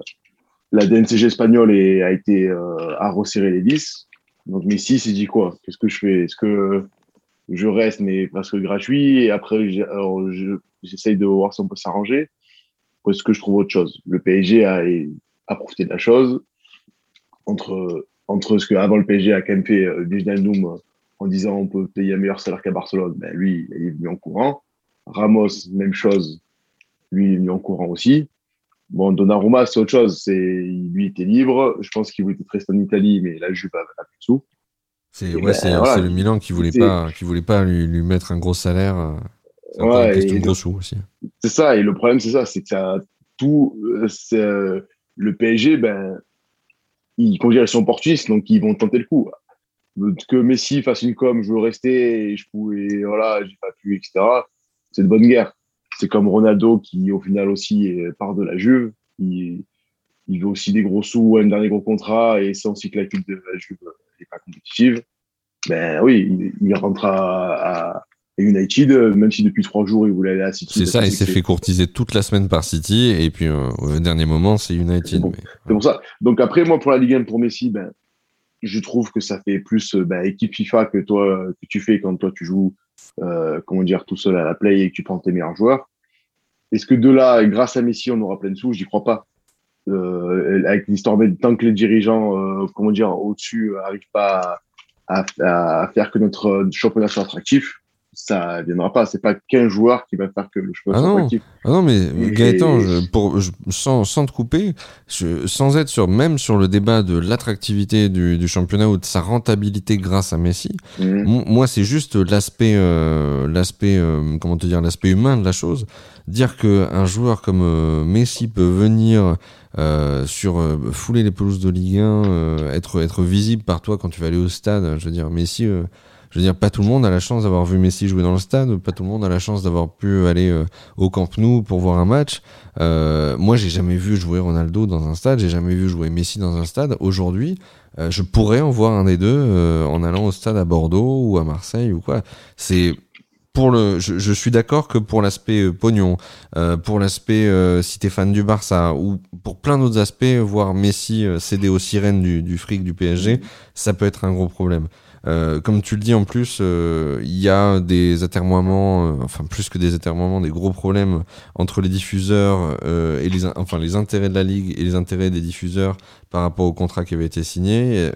la DNCG espagnole est- a été euh, à resserrer les vis, donc Messi s'est dit quoi? Qu'est-ce que je fais? Est-ce que je reste mais parce que gratuit? Et après j'essaye de voir si on peut s'arranger. Ou est-ce que je trouve autre chose? Le PSG a, a profité de la chose. Entre entre ce que avant le PSG a quand même fait euh, euh, en disant on peut payer un meilleur salaire qu'à Barcelone, ben lui il est venu en courant. Ramos même chose, lui il est venu en courant aussi. Bon, Donnarumma, c'est autre chose. C'est, lui était libre. Je pense qu'il voulait rester en Italie, mais la Juve a, a plus de sous. C'est ouais, ben, voilà. le Milan qui voulait pas qui voulait pas lui, lui mettre un gros salaire. euh, C'est Ouais, gros sous aussi. C'est ça. Et le problème, c'est ça. C'est que ça, tout, euh, euh, le PSG, ben, ils, ils sont opportunistes, donc ils vont tenter le coup. Que Messi fasse une com, je veux rester, et je pouvais, voilà, j'ai pas pu, etc. C'est de bonne guerre. C'est comme Ronaldo qui, au final aussi, part de la Juve. Il, il veut aussi des gros sous, un dernier gros contrat, et c'est aussi que l'équipe de la Juve n'est pas compétitive. ben oui, il, rentre à, United, même si depuis trois jours il voulait aller à City. C'est ça, il s'est fait courtiser toute la semaine par City, et puis euh, au dernier moment, c'est United. C'est pour ça. Donc après, moi, pour la Ligue 1, pour Messi, ben, je trouve que ça fait plus ben, équipe FIFA que toi, que tu fais quand toi tu joues, euh, comment dire, tout seul à la play et que tu prends tes meilleurs joueurs. Est-ce que de là, grâce à Messi, on aura plein de sous? J'y crois pas. Euh, avec l'histoire tant que les dirigeants, euh, comment dire, au-dessus n'arrivent pas à, à, faire que notre championnat soit attractif, ça viendra pas. C'est pas qu'un joueur qui va faire que le championnat ah soit attractif. Ah non, mais Gaëtan, pour, sans, sans te couper, je, sans être sur même sur le débat de l'attractivité du, du, championnat ou de sa rentabilité grâce à Messi, mhm. moi c'est juste l'aspect, euh, l'aspect, euh, comment te dire, l'aspect humain de la chose. Dire que un joueur comme euh, Messi peut venir euh, sur euh, fouler les pelouses de Ligue 1, euh, être être visible par toi quand tu vas aller au stade. Je veux dire, Messi, je veux dire, pas tout le monde a la chance d'avoir vu Messi jouer dans le stade, pas tout le monde a la chance d'avoir pu aller au Camp Nou pour voir un match. moi, j'ai jamais vu jouer Ronaldo dans un stade, j'ai jamais vu jouer Messi dans un stade. Aujourd'hui, je pourrais en voir un des deux en allant au stade à Bordeaux ou à Marseille ou quoi. C'est pour le, je, je suis d'accord que pour l'aspect euh, pognon, euh, pour l'aspect euh, si t'es fan du Barça ou pour plein d'autres aspects, voir Messi euh, céder aux sirènes du, du fric du PSG, ça peut être un gros problème. Euh, comme tu le dis en plus, euh, il y a des atermoiements, euh, enfin plus que des atermoiements, des gros problèmes entre les diffuseurs et les, enfin les intérêts de la ligue et les intérêts des diffuseurs par rapport au contrat qui avait été signé.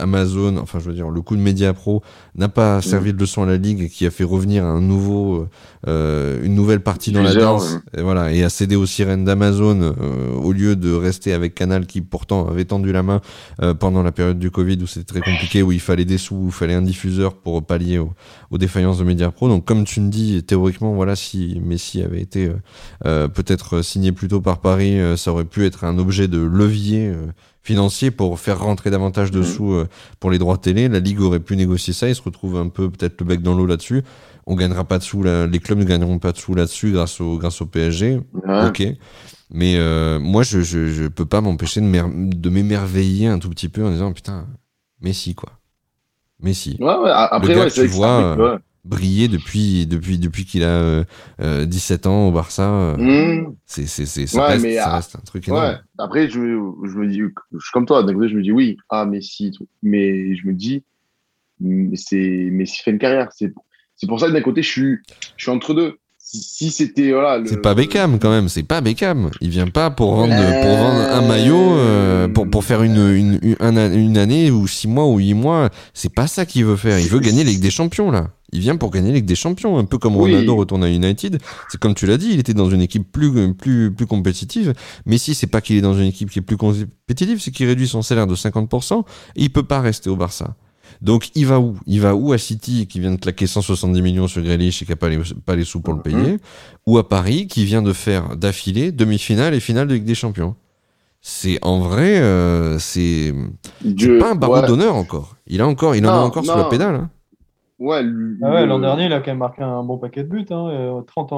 Amazon, enfin je veux dire, le coup de Media Pro n'a pas servi de leçon à la ligue et qui a fait revenir un nouveau, une nouvelle partie dans la danse, et voilà, et a cédé aux sirènes d'Amazon au lieu de rester avec Canal qui pourtant avait tendu la main pendant la période du Covid où c'était très compliqué, où il fallait des où il fallait un diffuseur pour pallier aux, défaillances de Media Pro. Donc comme tu me dis, théoriquement, voilà, si Messi avait été euh, euh, peut-être signé plus tôt par Paris, euh, ça aurait pu être un objet de levier financier pour faire rentrer davantage de mmh. sous pour les droits télé. La Ligue aurait pu négocier ça, il se retrouve un peu peut-être le bec dans l'eau là-dessus. On gagnera pas de sous, les clubs ne gagneront pas de sous là-dessus grâce au, grâce au PSG. Ok. Mais moi, je, je, je peux pas m'empêcher de m'émerveiller un tout petit peu en disant putain, Messi quoi. Messi. Ouais, ouais, après, le tu vois euh, briller depuis, depuis, depuis qu'il a 17 euh, euh, ans au Barça. Mmh. C'est, c'est, c'est, ça, reste, ça reste un truc énorme. Après, je, je me dis, je suis comme toi, d'un côté, je me dis oui, ah, Messi, mais je me dis, c'est, Messi fait une carrière. C'est, c'est pour ça que d'un côté, je suis, je suis entre deux si c'était voilà. C'est pas Beckham quand même, c'est pas Beckham. Il vient pas pour vendre pour vendre un maillot euh, pour pour faire une une, une année ou six mois ou huit mois. C'est pas ça qu'il veut faire. Il veut gagner Ligue des Champions là. Il vient pour gagner Ligue des Champions, un peu comme Ronaldo retourne à United. C'est comme tu l'as dit, il était dans une équipe plus plus plus compétitive. Mais si c'est pas qu'il est dans une équipe qui est plus compétitive, c'est qu'il réduit son salaire de 50% et il peut pas rester au Barça. Donc il va où? Il va où à City qui vient de claquer 170 millions sur Grealish et qui n'a pas les, pas les sous pour le mhm. payer? Ou à Paris qui vient de faire d'affilée demi-finale et finale de Ligue des Champions? C'est en vrai, euh, c'est pas un baron d'honneur encore. Il a encore, il en a encore sur la pédale. Hein. Ouais, ah l'an dernier, il a quand même marqué un bon paquet de buts, hein, 30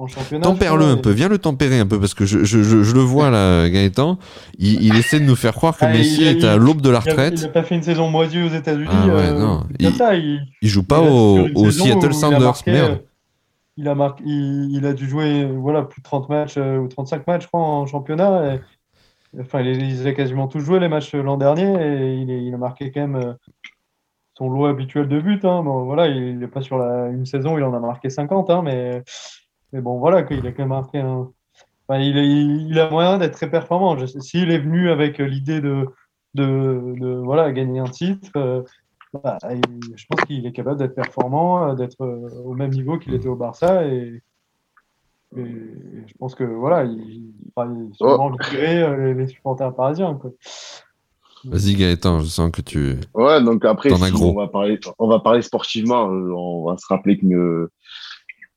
euh, ans Tempère-le un peu, viens le tempérer un peu, parce que je, je, je, le vois là, Gaëtan. Il, il, essaie de nous faire croire que ah, Messi est à l'aube de la retraite. Il n'a pas fait une saison moisie aux États-Unis. Ah, ouais, euh. Il, ça, il, joue pas au, au Seattle Sounders, merde. Il a, marqué, il, a dû jouer voilà, plus de 30 matchs euh, ou 35 matchs, je crois, en championnat. Et, enfin, il, a quasiment tous joué les matchs l'an dernier et il, a marqué quand même euh, son lot habituel de buts. Hein. Bon, voilà, il n'est pas sur la, une saison, il en a marqué 50, hein, mais mais bon, voilà, il a quand même marqué un. il, a, il, a moyen d'être très performant. S'il est venu avec l'idée de, de, de, voilà, gagner un titre, euh, bah, je pense qu'il est capable d'être performant, d'être euh, au même niveau qu'il était au Barça. Et, je pense que voilà, il, il, il oh. Euh, les, supporters parisiens. Vas-y Gaëtan, je sens que tu. Ouais, donc après, on, va parler, on va parler sportivement. On va se rappeler que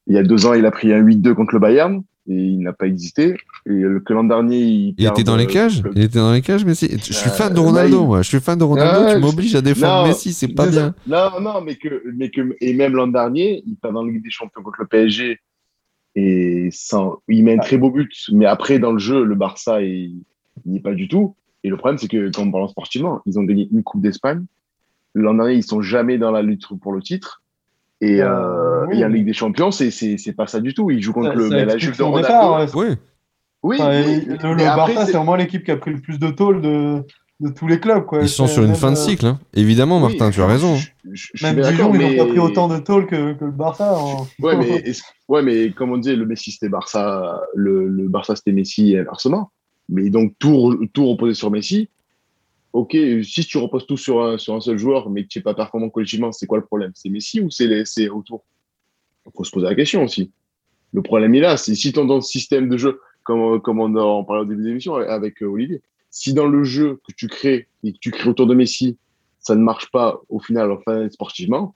il y a deux ans, il a pris un 8-2 contre le Bayern et il n'a pas existé. Et que l'an dernier, il, il était dans les cages. Il était dans les cages, Messi. Je suis fan de euh, Ronaldo, moi. Je suis fan de Ronaldo. tu m'obliges à défendre Messi, c'est pas bien. Non, non, mais que, mais que, et même l'an dernier, il part dans la Ligue des Champions contre le PSG et sans, il met un très beau but. Mais après, dans le jeu, le Barça, il n'y est pas du tout. Et le problème, c'est que quand on parle sportivement, ils ont gagné une Coupe d'Espagne L'an dernier, ils sont jamais dans la lutte pour le titre. Et, Euh, euh, oui. et en Ligue des Champions, c'est pas ça du tout. Ils jouent contre Ça- le ça mais la Juve de son Ronaldo. départ, ouais. Oui, Oui, Enfin, oui, et le, mais le après, Barça, c'est- vraiment l'équipe qui a pris le plus de tôle de, de tous les clubs. Quoi. ils sont sur une fin de euh, cycle. hein. Évidemment, oui, Martin, tu as raison. Je, je- Même bien Dijon, d'accord, ils n'ont mais pas pris autant de tôle que, que le Barça. en- Ouais, mais, ouais, mais comme on disait, le Messi c'était Barça, le, le Barça c'était Messi et inversement. Mais donc tout, tout reposer sur Messi. Ok, si tu reposes tout sur un, sur un seul joueur, mais que tu n'es pas performant collectivement, c'est quoi le problème? C'est Messi ou c'est c'est autour? Il faut se poser la question aussi. Le problème est là, c'est si ton dans le système de jeu, comme, comme on en parlait au début de l'émission avec euh, Olivier, si dans le jeu que tu crées et que tu crées autour de Messi, ça ne marche pas au final, enfin sportivement,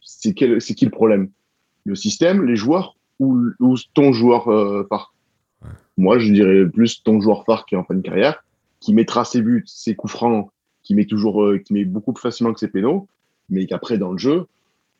c'est quel- c'est qui le problème? Le système, les joueurs ou, ou ton joueur euh, phare? Moi, je dirais plus ton joueur phare qui est en fin de carrière, qui mettra ses buts, ses coups francs, qui met toujours, euh, qui met beaucoup plus facilement que ses pénaux, mais qu'après dans le jeu,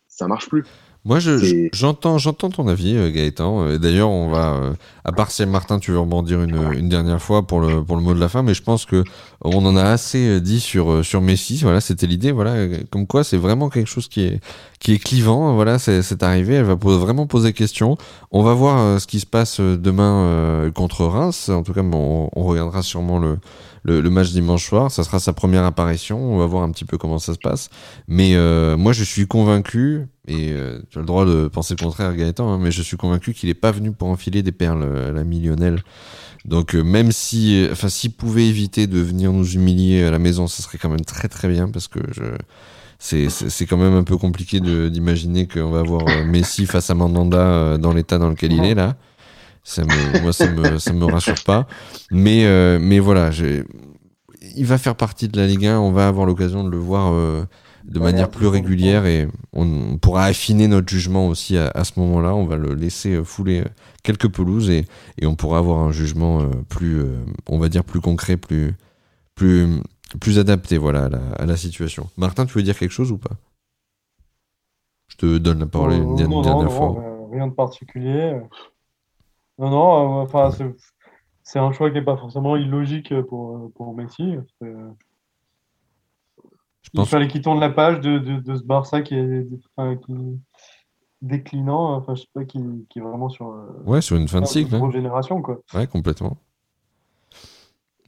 ça marche plus. Moi, je- j'entends, j'entends ton avis, euh, Gaëtan. Euh, D'ailleurs, on va, euh, à part si Martin, tu veux rebondir une, une dernière fois pour le, pour le mot de la fin, mais je pense que on en a assez dit sur, sur Messi. Voilà, c'était l'idée. Voilà, comme quoi c'est vraiment quelque chose qui est, qui est clivant. Voilà, c'est, c'est arrivé. Elle va vraiment poser question. On va voir ce qui se passe demain contre Reims. En tout cas, on, on regardera sûrement le, le, match dimanche soir. Ça sera sa première apparition. On va voir un petit peu comment ça se passe. Mais euh, moi, je suis convaincu, et euh, tu as le droit de penser le contraire, Gaëtan, hein, mais je suis convaincu qu'il n'est pas venu pour enfiler des perles euh, à la Lionel. Donc même si, enfin, s'il pouvait éviter de venir nous humilier à la maison, ça serait quand même très très bien parce que c'est, quand même un peu compliqué d'imaginer qu'on va avoir Messi face à Mandanda dans l'état dans lequel il est là. Ça me, moi, ça me, ça me rassure pas. Mais, euh, mais voilà, il va faire partie de la Ligue 1. On va avoir l'occasion de le voir euh, de Ouais, manière plus régulière et on, on pourra affiner notre jugement aussi à, à ce moment-là. On va le laisser euh, fouler quelques pelouses et, et on pourra avoir un jugement euh, plus, euh, on va dire, plus concret, plus, plus, plus adapté voilà, à, la, à la situation. Martin, tu veux dire quelque chose ou pas? Je te donne la parole une, Euh, une non, dernière non, fois. non, rien de particulier. Non, non, euh, enfin, c'est- c'est un choix qui n'est pas forcément illogique pour, euh, pour Messi. Je Il pense fallait qu'il tourne la page de, de, de ce Barça qui est, enfin, qui déclinant, enfin, je sais pas, qui, qui est vraiment sur, euh, ouais, sur une fin de une cycle. hein. grosse génération, quoi. Ouais, complètement.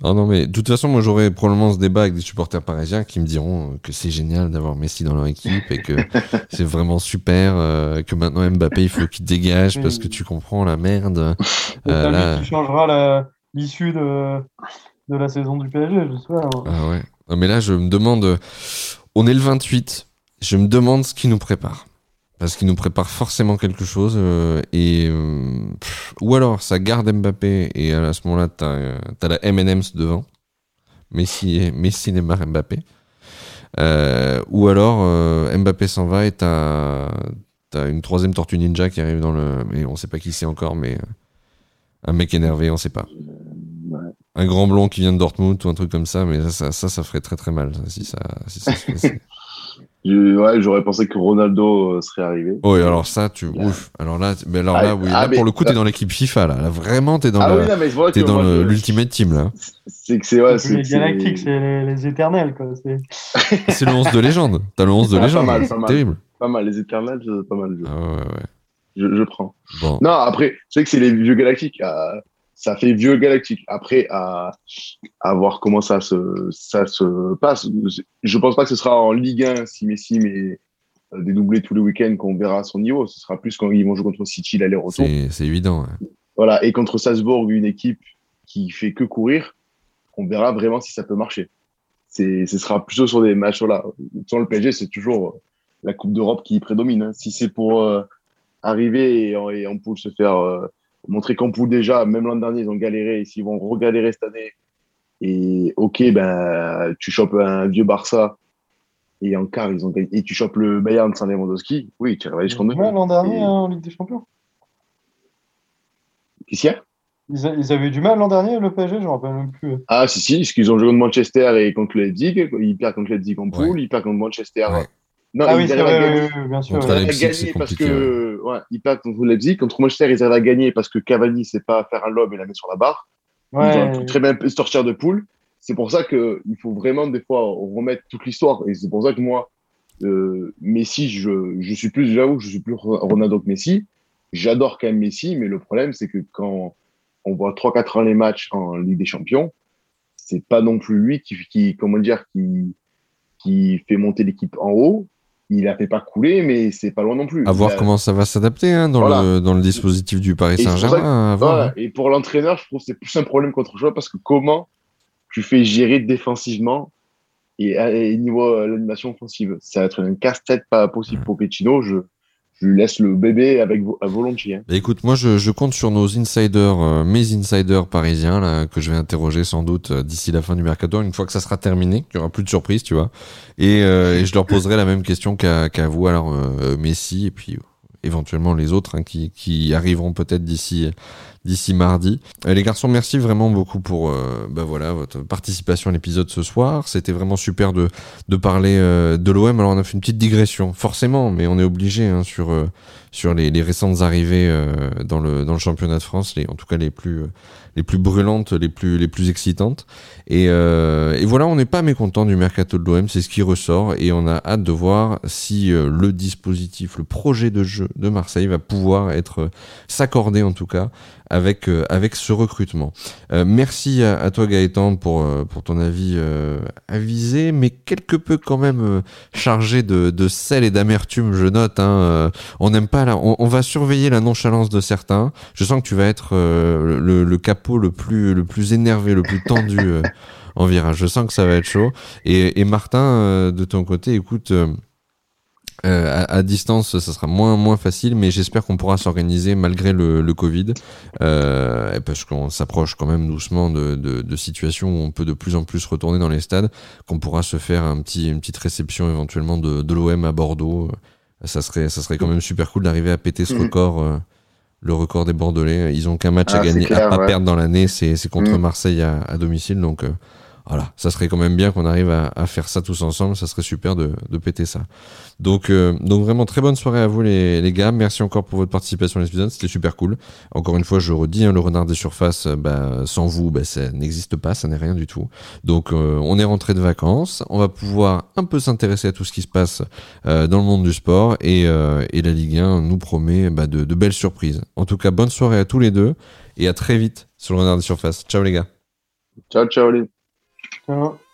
Ah non, mais de toute façon, moi j'aurai probablement ce débat avec des supporters parisiens qui me diront que c'est génial d'avoir Messi dans leur équipe et que c'est vraiment super, euh, que maintenant Mbappé il faut qu'il dégage parce que tu comprends la merde. Euh, pas là- qui changera la- l'issue de, de la saison du PSG, j'espère. hein. Ah ouais. Non, mais là, je me demande. On est le 28. Je me demande ce qui nous prépare. Parce qu'il nous prépare forcément quelque chose. euh, et euh, pff, Ou alors, ça garde Mbappé. Et à ce moment-là, t'as euh, t'as la M&M's devant. Messi, Messi Neymar, Mbappé. Euh, ou alors, euh, Mbappé s'en va et t'as as une troisième Tortue Ninja qui arrive dans le. Mais on sait pas qui c'est encore, mais. euh, Un mec énervé, on sait pas un grand blond qui vient de Dortmund ou un truc comme ça, mais ça, ça, ça, ça ferait très très mal si ça, si ça se ouais, j'aurais pensé que Ronaldo euh, serait arrivé. Oh, et alors ça, tu, ouf. Alors là, tu- mais alors Ah, là, oui, ah, là mais- pour le coup, t'es dans l'équipe FIFA là. Là, vraiment, t'es dans ah oui, non, dans je- l'ultimate team là. C'est que c'est ouais, C'est les que galactiques, c'est les, les éternels, quoi. C'est- le 11 de légende. T'as le 11 de Ah, pas légende. mal, pas mal. Terrible. pas mal. Les éternels, pas mal. Je, Ah ouais, ouais. je, je prends. Bon. Non, après, je sais que c'est les vieux galactiques. euh, ça fait vieux galactique. Après, à, à voir comment ça se, ça se passe. Je pense pas que ce sera en Ligue 1 si Messi met euh, des doublés tous les week-ends qu'on verra son niveau. Ce sera plus quand ils vont jouer contre City l'aller-retour. C'est c'est évident. ouais. Voilà. Et contre Salzbourg, une équipe qui fait que courir, on verra vraiment si ça peut marcher. C'est, ce sera plutôt sur des matchs là. Sur le PSG, c'est toujours euh, la Coupe d'Europe qui prédomine. hein. Si c'est pour euh, arriver et, en- et en poule se faire euh, montrer qu'en poule déjà, même l'an dernier, ils ont galéré et s'ils vont regalérer cette année. Et ok, ben, tu chopes un vieux Barça et en quart, ils ont gagné. Et tu chopes le Bayern sans Lewandowski. Oui, tu arrives jusqu'en demi. l'an dernier Et- hein, en Ligue des Champions. Qu'est-ce qu'il y a? Ils, a- ils avaient eu du mal l'an dernier, le PSG, je ne me rappelle même plus. Ah, si, si, parce qu'ils ont joué contre Manchester et contre le Leipzig. Ils perdent contre le Leipzig en poule, ils perdent contre Manchester. Ouais. Non, ah ils oui, c'est arrivent à vrai, gagner. oui, oui, bien sûr. Contre Ils ouais. arrivent à gagner parce que ouais, ils perdent contre Leipzig. Contre Manchester, ils arrivent à gagner parce que Cavani sait pas faire un lob et la met sur la barre. Ils Ouais. ont pu très bien sortir de poule. c'est pour ça qu'il faut vraiment des fois remettre toute l'histoire. Et c'est pour ça que moi, euh, Messi, je, je suis plus, j'avoue, je suis plus Ronaldo que Messi. J'adore quand même Messi, mais le problème, c'est que quand on voit 3-4 ans les matchs en Ligue des Champions, c'est pas non plus lui qui, qui comment dire, qui, qui fait monter l'équipe en haut. Il a fait pas couler, mais c'est pas loin non plus. À voir comment ça va s'adapter hein, dans, le, dans le dispositif du Paris Saint-Germain. Voilà. Et pour l'entraîneur, je trouve que c'est plus un problème qu'autre chose parce que comment tu fais gérer défensivement et, niveau l'animation offensive, ça va être un casse-tête pas possible pour Pochettino. Je, je lui laisse le bébé avec à volontiers. Hein. Bah, écoute, moi je, je, compte sur nos insiders, euh, mes insiders parisiens là, que je vais interroger sans doute euh, d'ici la fin du mercato, une fois que ça sera terminé, qu'il n'y aura plus de surprise, tu vois. Et, euh, et, je leur poserai la même question qu'à vous, alors Messi et puis éventuellement les autres hein, qui, qui arriveront peut-être d'ici d'ici mardi. Euh, les garçons, merci vraiment beaucoup pour euh, bah voilà, votre participation à l'épisode ce soir. C'était vraiment super de, de parler euh, de l'OM. Alors on a fait une petite digression, forcément, mais on est obligé hein, sur, sur les, les, récentes arrivées dans, le, dans le championnat de France, les, en tout cas les plus les plus brûlantes, les plus, les plus excitantes. Et, euh, voilà, on n'est pas mécontent du mercato de l'OM, c'est ce qui ressort, et on a hâte de voir si euh, le dispositif, le projet de jeu de Marseille va pouvoir être euh, s'accorder en tout cas avec euh, avec ce recrutement. Euh, merci à, à, toi Gaëtan pour pour ton avis avisé, mais quelque peu quand même chargé de, de sel et d'amertume, je note. Hein, on n'aime pas là, on, on, va surveiller la nonchalance de certains. Je sens que tu vas être le, le cap le plus, le plus énervé, le plus tendu euh, en virage. Je sens que ça va être chaud. Et, Martin, euh, de ton côté, écoute, euh, à, distance, ça sera moins, moins facile, mais j'espère qu'on pourra s'organiser malgré le, le Covid, parce qu'on s'approche quand même doucement de, de, situations où on peut de plus en plus retourner dans les stades, qu'on pourra se faire un petit, une petite réception éventuellement de, de l'OM à Bordeaux. Ça serait, ça serait quand même super cool d'arriver à péter ce mhm. record le record des Bordelais. Ils ont qu'un match à ah, gagner, à pas perdre dans l'année, c'est contre mm. Marseille à, à, domicile. Donc euh, voilà, ça serait quand même bien qu'on arrive à, faire ça tous ensemble. Ça serait super de, de péter ça. Donc, euh, donc vraiment très bonne soirée à vous les, les gars. Merci encore pour votre participation à l'épisode, c'était super cool. Encore une fois, je redis, hein, le renard des surfaces, euh, bah, sans vous, bah, ça n'existe pas, ça n'est rien du tout. Donc euh, on est rentré de vacances, on va pouvoir un peu s'intéresser à tout ce qui se passe dans le monde du sport et, et la Ligue 1 nous promet bah, de, de belles surprises. En tout cas, bonne soirée à tous les deux et à très vite sur le renard des surfaces. Ciao les gars. Ciao, ciao les. Ciao.